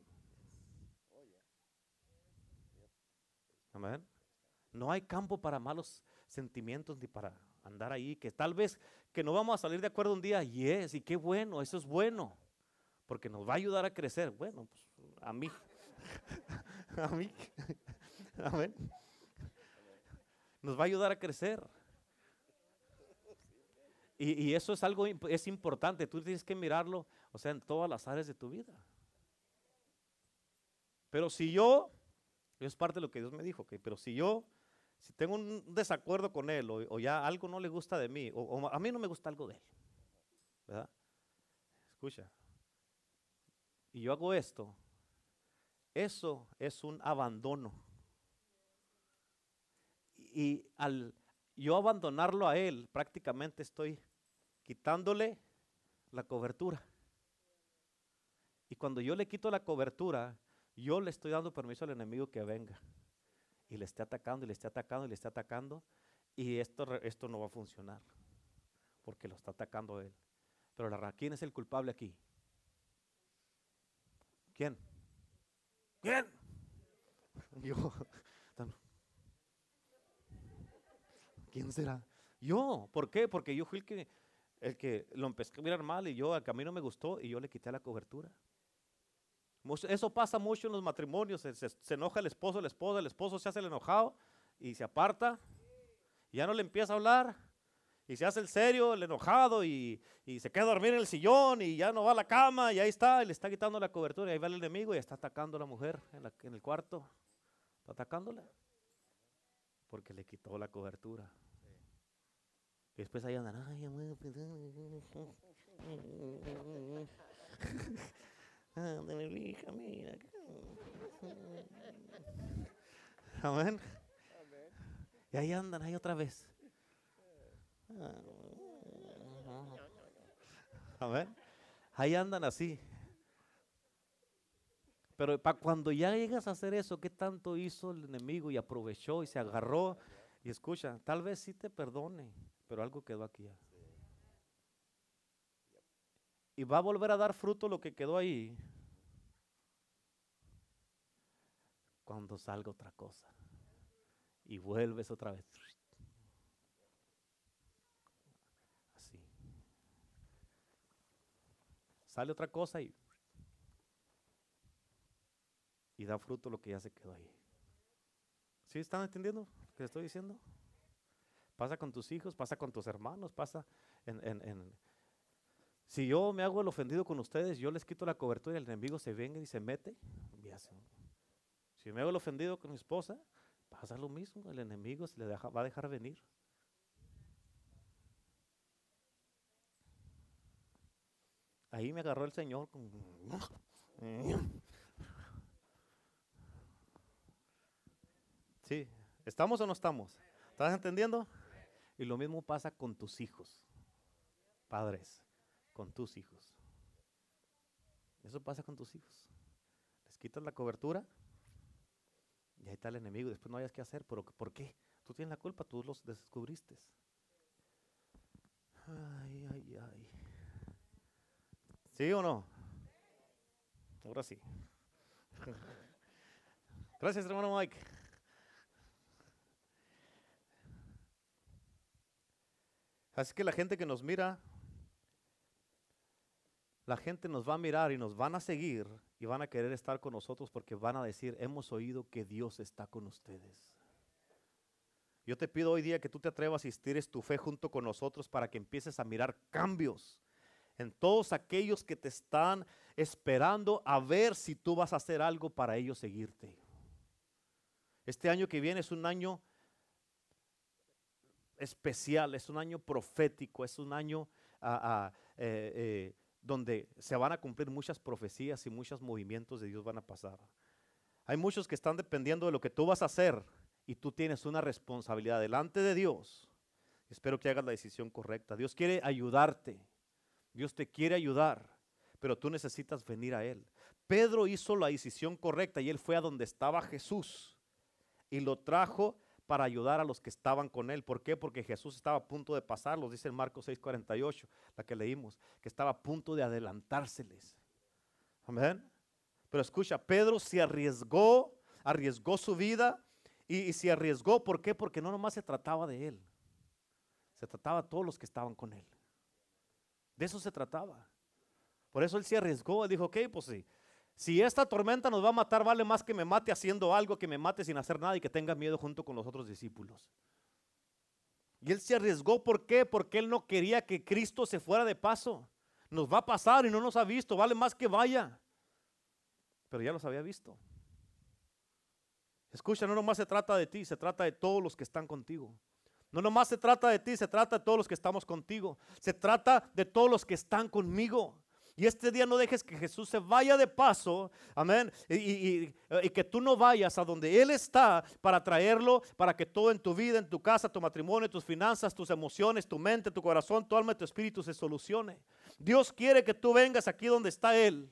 Amén. No hay campo para malos sentimientos ni para andar ahí, que tal vez que no vamos a salir de acuerdo un día, yes, y qué bueno, eso es bueno, porque nos va a ayudar a crecer. Bueno, pues a mí, a mí, amén. Nos va a ayudar a crecer. Y, y, eso es algo, es importante, tú tienes que mirarlo, o sea, en todas las áreas de tu vida. Pero si yo, es parte de lo que Dios me dijo, pero si yo, si tengo un desacuerdo con Él o, ya algo no le gusta de mí, o, a mí no me gusta algo de Él, ¿verdad? Escucha, y yo hago esto, eso es un abandono. Y al yo abandonarlo a Él, prácticamente estoy quitándole la cobertura. Y cuando yo le quito la cobertura, yo le estoy dando permiso al enemigo que venga y le esté atacando y le esté atacando y le esté atacando y esto, esto no va a funcionar porque lo está atacando él. Pero la, ¿quién es el culpable aquí? ¿Quién? ¿Quién? Yo. ¿Quién será? Yo. ¿Por qué? Porque yo fui el que, el que lo empecé a mirar mal y yo, a mí no me gustó y yo le quité la cobertura. Eso pasa mucho en los matrimonios. Se, enoja el esposo, la esposa, el esposo se hace el enojado y se aparta. Y ya no le empieza a hablar. Y se hace el serio, el enojado y, se queda a dormir en el sillón y ya no va a la cama y ahí está, y le está quitando la cobertura y ahí va el enemigo y está atacando a la mujer en, en el cuarto. Está atacándola. Porque le quitó la cobertura. Y después ahí andan, ay, Amén. Y ahí andan, ahí otra vez. Amén. Ahí andan así. Pero para cuando ya llegas a hacer eso, ¿qué tanto hizo el enemigo y aprovechó y se agarró? Y escucha, tal vez sí te perdone, pero algo quedó aquí y va a volver a dar fruto lo que quedó ahí cuando salga otra cosa y vuelves otra vez. Así. sale otra cosa y, y da fruto lo que ya se quedó ahí. ¿Sí están entendiendo lo que estoy diciendo? Pasa con tus hijos, pasa con tus hermanos, pasa en, en, Si yo me hago el ofendido con ustedes, yo les quito la cobertura y el enemigo se venga y se mete. Si me hago el ofendido con mi esposa, pasa lo mismo, el enemigo se le va a dejar venir. Ahí me agarró el Señor. Sí, ¿estamos o no estamos? ¿Estás entendiendo? Y lo mismo pasa con tus hijos, padres, con tus hijos. Eso pasa con tus hijos. Les quitas la cobertura y ahí está el enemigo. Después no hayas que hacer. ¿Pero por qué? Tú tienes la culpa, tú los descubriste. Ay, ay, ay. ¿Sí o no? Ahora sí. Gracias, hermano Mike. Así que la gente que nos mira, la gente nos va a mirar y nos van a seguir y van a querer estar con nosotros porque van a decir, hemos oído que Dios está con ustedes. Yo te pido hoy día que tú te atrevas y estires tu fe junto con nosotros para que empieces a mirar cambios en todos aquellos que te están esperando a ver si tú vas a hacer algo para ellos seguirte. Este año que viene es un año especial, es un año profético, es un año ah, ah, eh, eh, donde se van a cumplir muchas profecías y muchos movimientos de Dios van a pasar. Hay muchos que están dependiendo de lo que tú vas a hacer y tú tienes una responsabilidad delante de Dios. Espero que hagas la decisión correcta. Dios quiere ayudarte. Dios te quiere ayudar, pero tú necesitas venir a Él. Pedro hizo la decisión correcta y él fue a donde estaba Jesús y lo trajo para ayudar a los que estaban con él. ¿Por qué? Porque Jesús estaba a punto de pasarlos, dice en Marcos 6:48, la que leímos, que estaba a punto de adelantárseles. Amén. Pero escucha, Pedro se arriesgó, arriesgó su vida y, se arriesgó. ¿Por qué? Porque no nomás se trataba de él, se trataba de todos los que estaban con él. De eso se trataba. Por eso él se arriesgó dijo, ok, pues sí. Si esta tormenta nos va a matar, vale más que me mate haciendo algo que me mate sin hacer nada y que tenga miedo junto con los otros discípulos. Y él se arriesgó, ¿por qué? Porque él no quería que Cristo se fuera de paso. Nos va a pasar y no nos ha visto, vale más que vaya. Pero ya los había visto. Escucha, no nomás se trata de ti, se trata de todos los que están contigo. No nomás se trata de ti, se trata de todos los que estamos contigo. Se trata de todos los que están conmigo. Y este día no dejes que Jesús se vaya de paso, amén, y, que tú no vayas a donde Él está para traerlo, para que todo en tu vida, en tu casa, tu matrimonio, tus finanzas, tus emociones, tu mente, tu corazón, tu alma y tu espíritu se solucione. Dios quiere que tú vengas aquí donde está Él,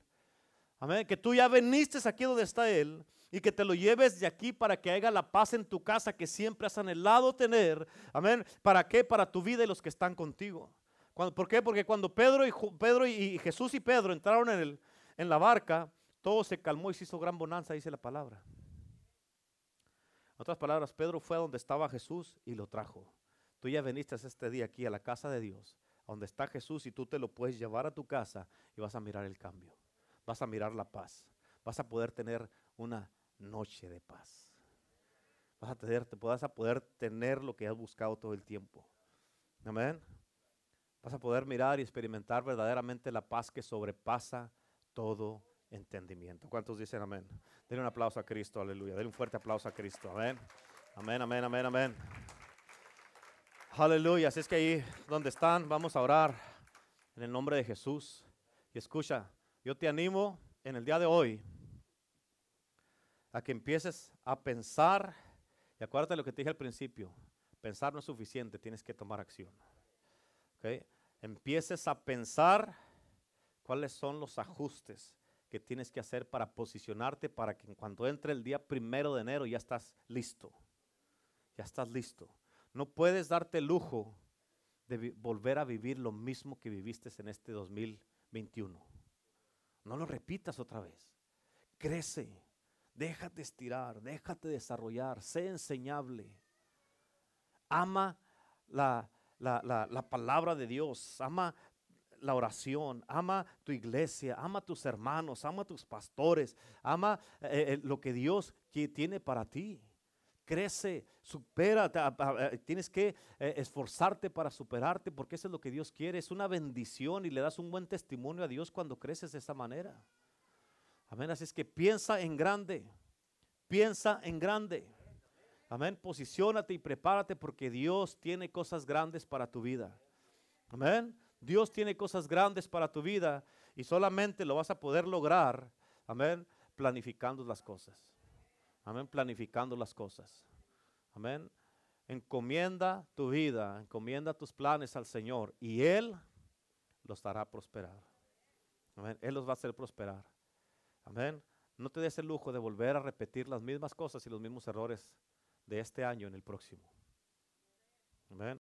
amén, que tú ya viniste aquí donde está Él y que te lo lleves de aquí para que haga la paz en tu casa que siempre has anhelado tener. Amén. ¿Para qué? Para tu vida y los que están contigo. ¿Por qué? Porque cuando Pedro y, Pedro y Jesús y Pedro entraron en, el, en la barca, todo se calmó y se hizo gran bonanza, dice la palabra. En otras palabras, Pedro fue a donde estaba Jesús y lo trajo. Tú ya viniste este día aquí a la casa de Dios, donde está Jesús y tú te lo puedes llevar a tu casa y vas a mirar el cambio. Vas a mirar la paz. Vas a poder tener una noche de paz. Vas a tener, te vas a poder tener lo que has buscado todo el tiempo. Amén. Vas a poder mirar y experimentar verdaderamente la paz que sobrepasa todo entendimiento. ¿Cuántos dicen amén? Denle un aplauso a Cristo, aleluya. Denle un fuerte aplauso a Cristo. Amén. Amén, amén, amén, amén. Aleluya. Así es que ahí donde están, vamos a orar en el nombre de Jesús. Y escucha, yo te animo en el día de hoy a que empieces a pensar, y acuérdate lo que te dije al principio, pensar no es suficiente, tienes que tomar acción. Empieces a pensar cuáles son los ajustes que tienes que hacer para posicionarte para que cuando entre el día primero de enero ya estás listo. Ya estás listo. No puedes darte el lujo de volver a vivir lo mismo que viviste en este 2021. No lo repitas otra vez. Crece. Déjate estirar, déjate desarrollar, sé enseñable. Ama la, la, palabra de Dios, ama la oración, ama tu iglesia, ama tus hermanos, ama tus pastores, ama eh, eh, lo que Dios tiene para ti. Crece, supera, tienes que eh, esforzarte para superarte porque eso es lo que Dios quiere. Es una bendición y le das un buen testimonio a Dios cuando creces de esa manera. Amén. Así es que piensa en grande, piensa en grande. Amén. Posiciónate y prepárate porque Dios tiene cosas grandes para tu vida. Amén. Dios tiene cosas grandes para tu vida y solamente lo vas a poder lograr, amén, planificando las cosas. Amén, planificando las cosas. Amén. Encomienda tu vida, encomienda tus planes al Señor y Él los hará prosperar. Amén. Él los va a hacer prosperar. Amén. No te des el lujo de volver a repetir las mismas cosas y los mismos errores de este año en el próximo. Amén.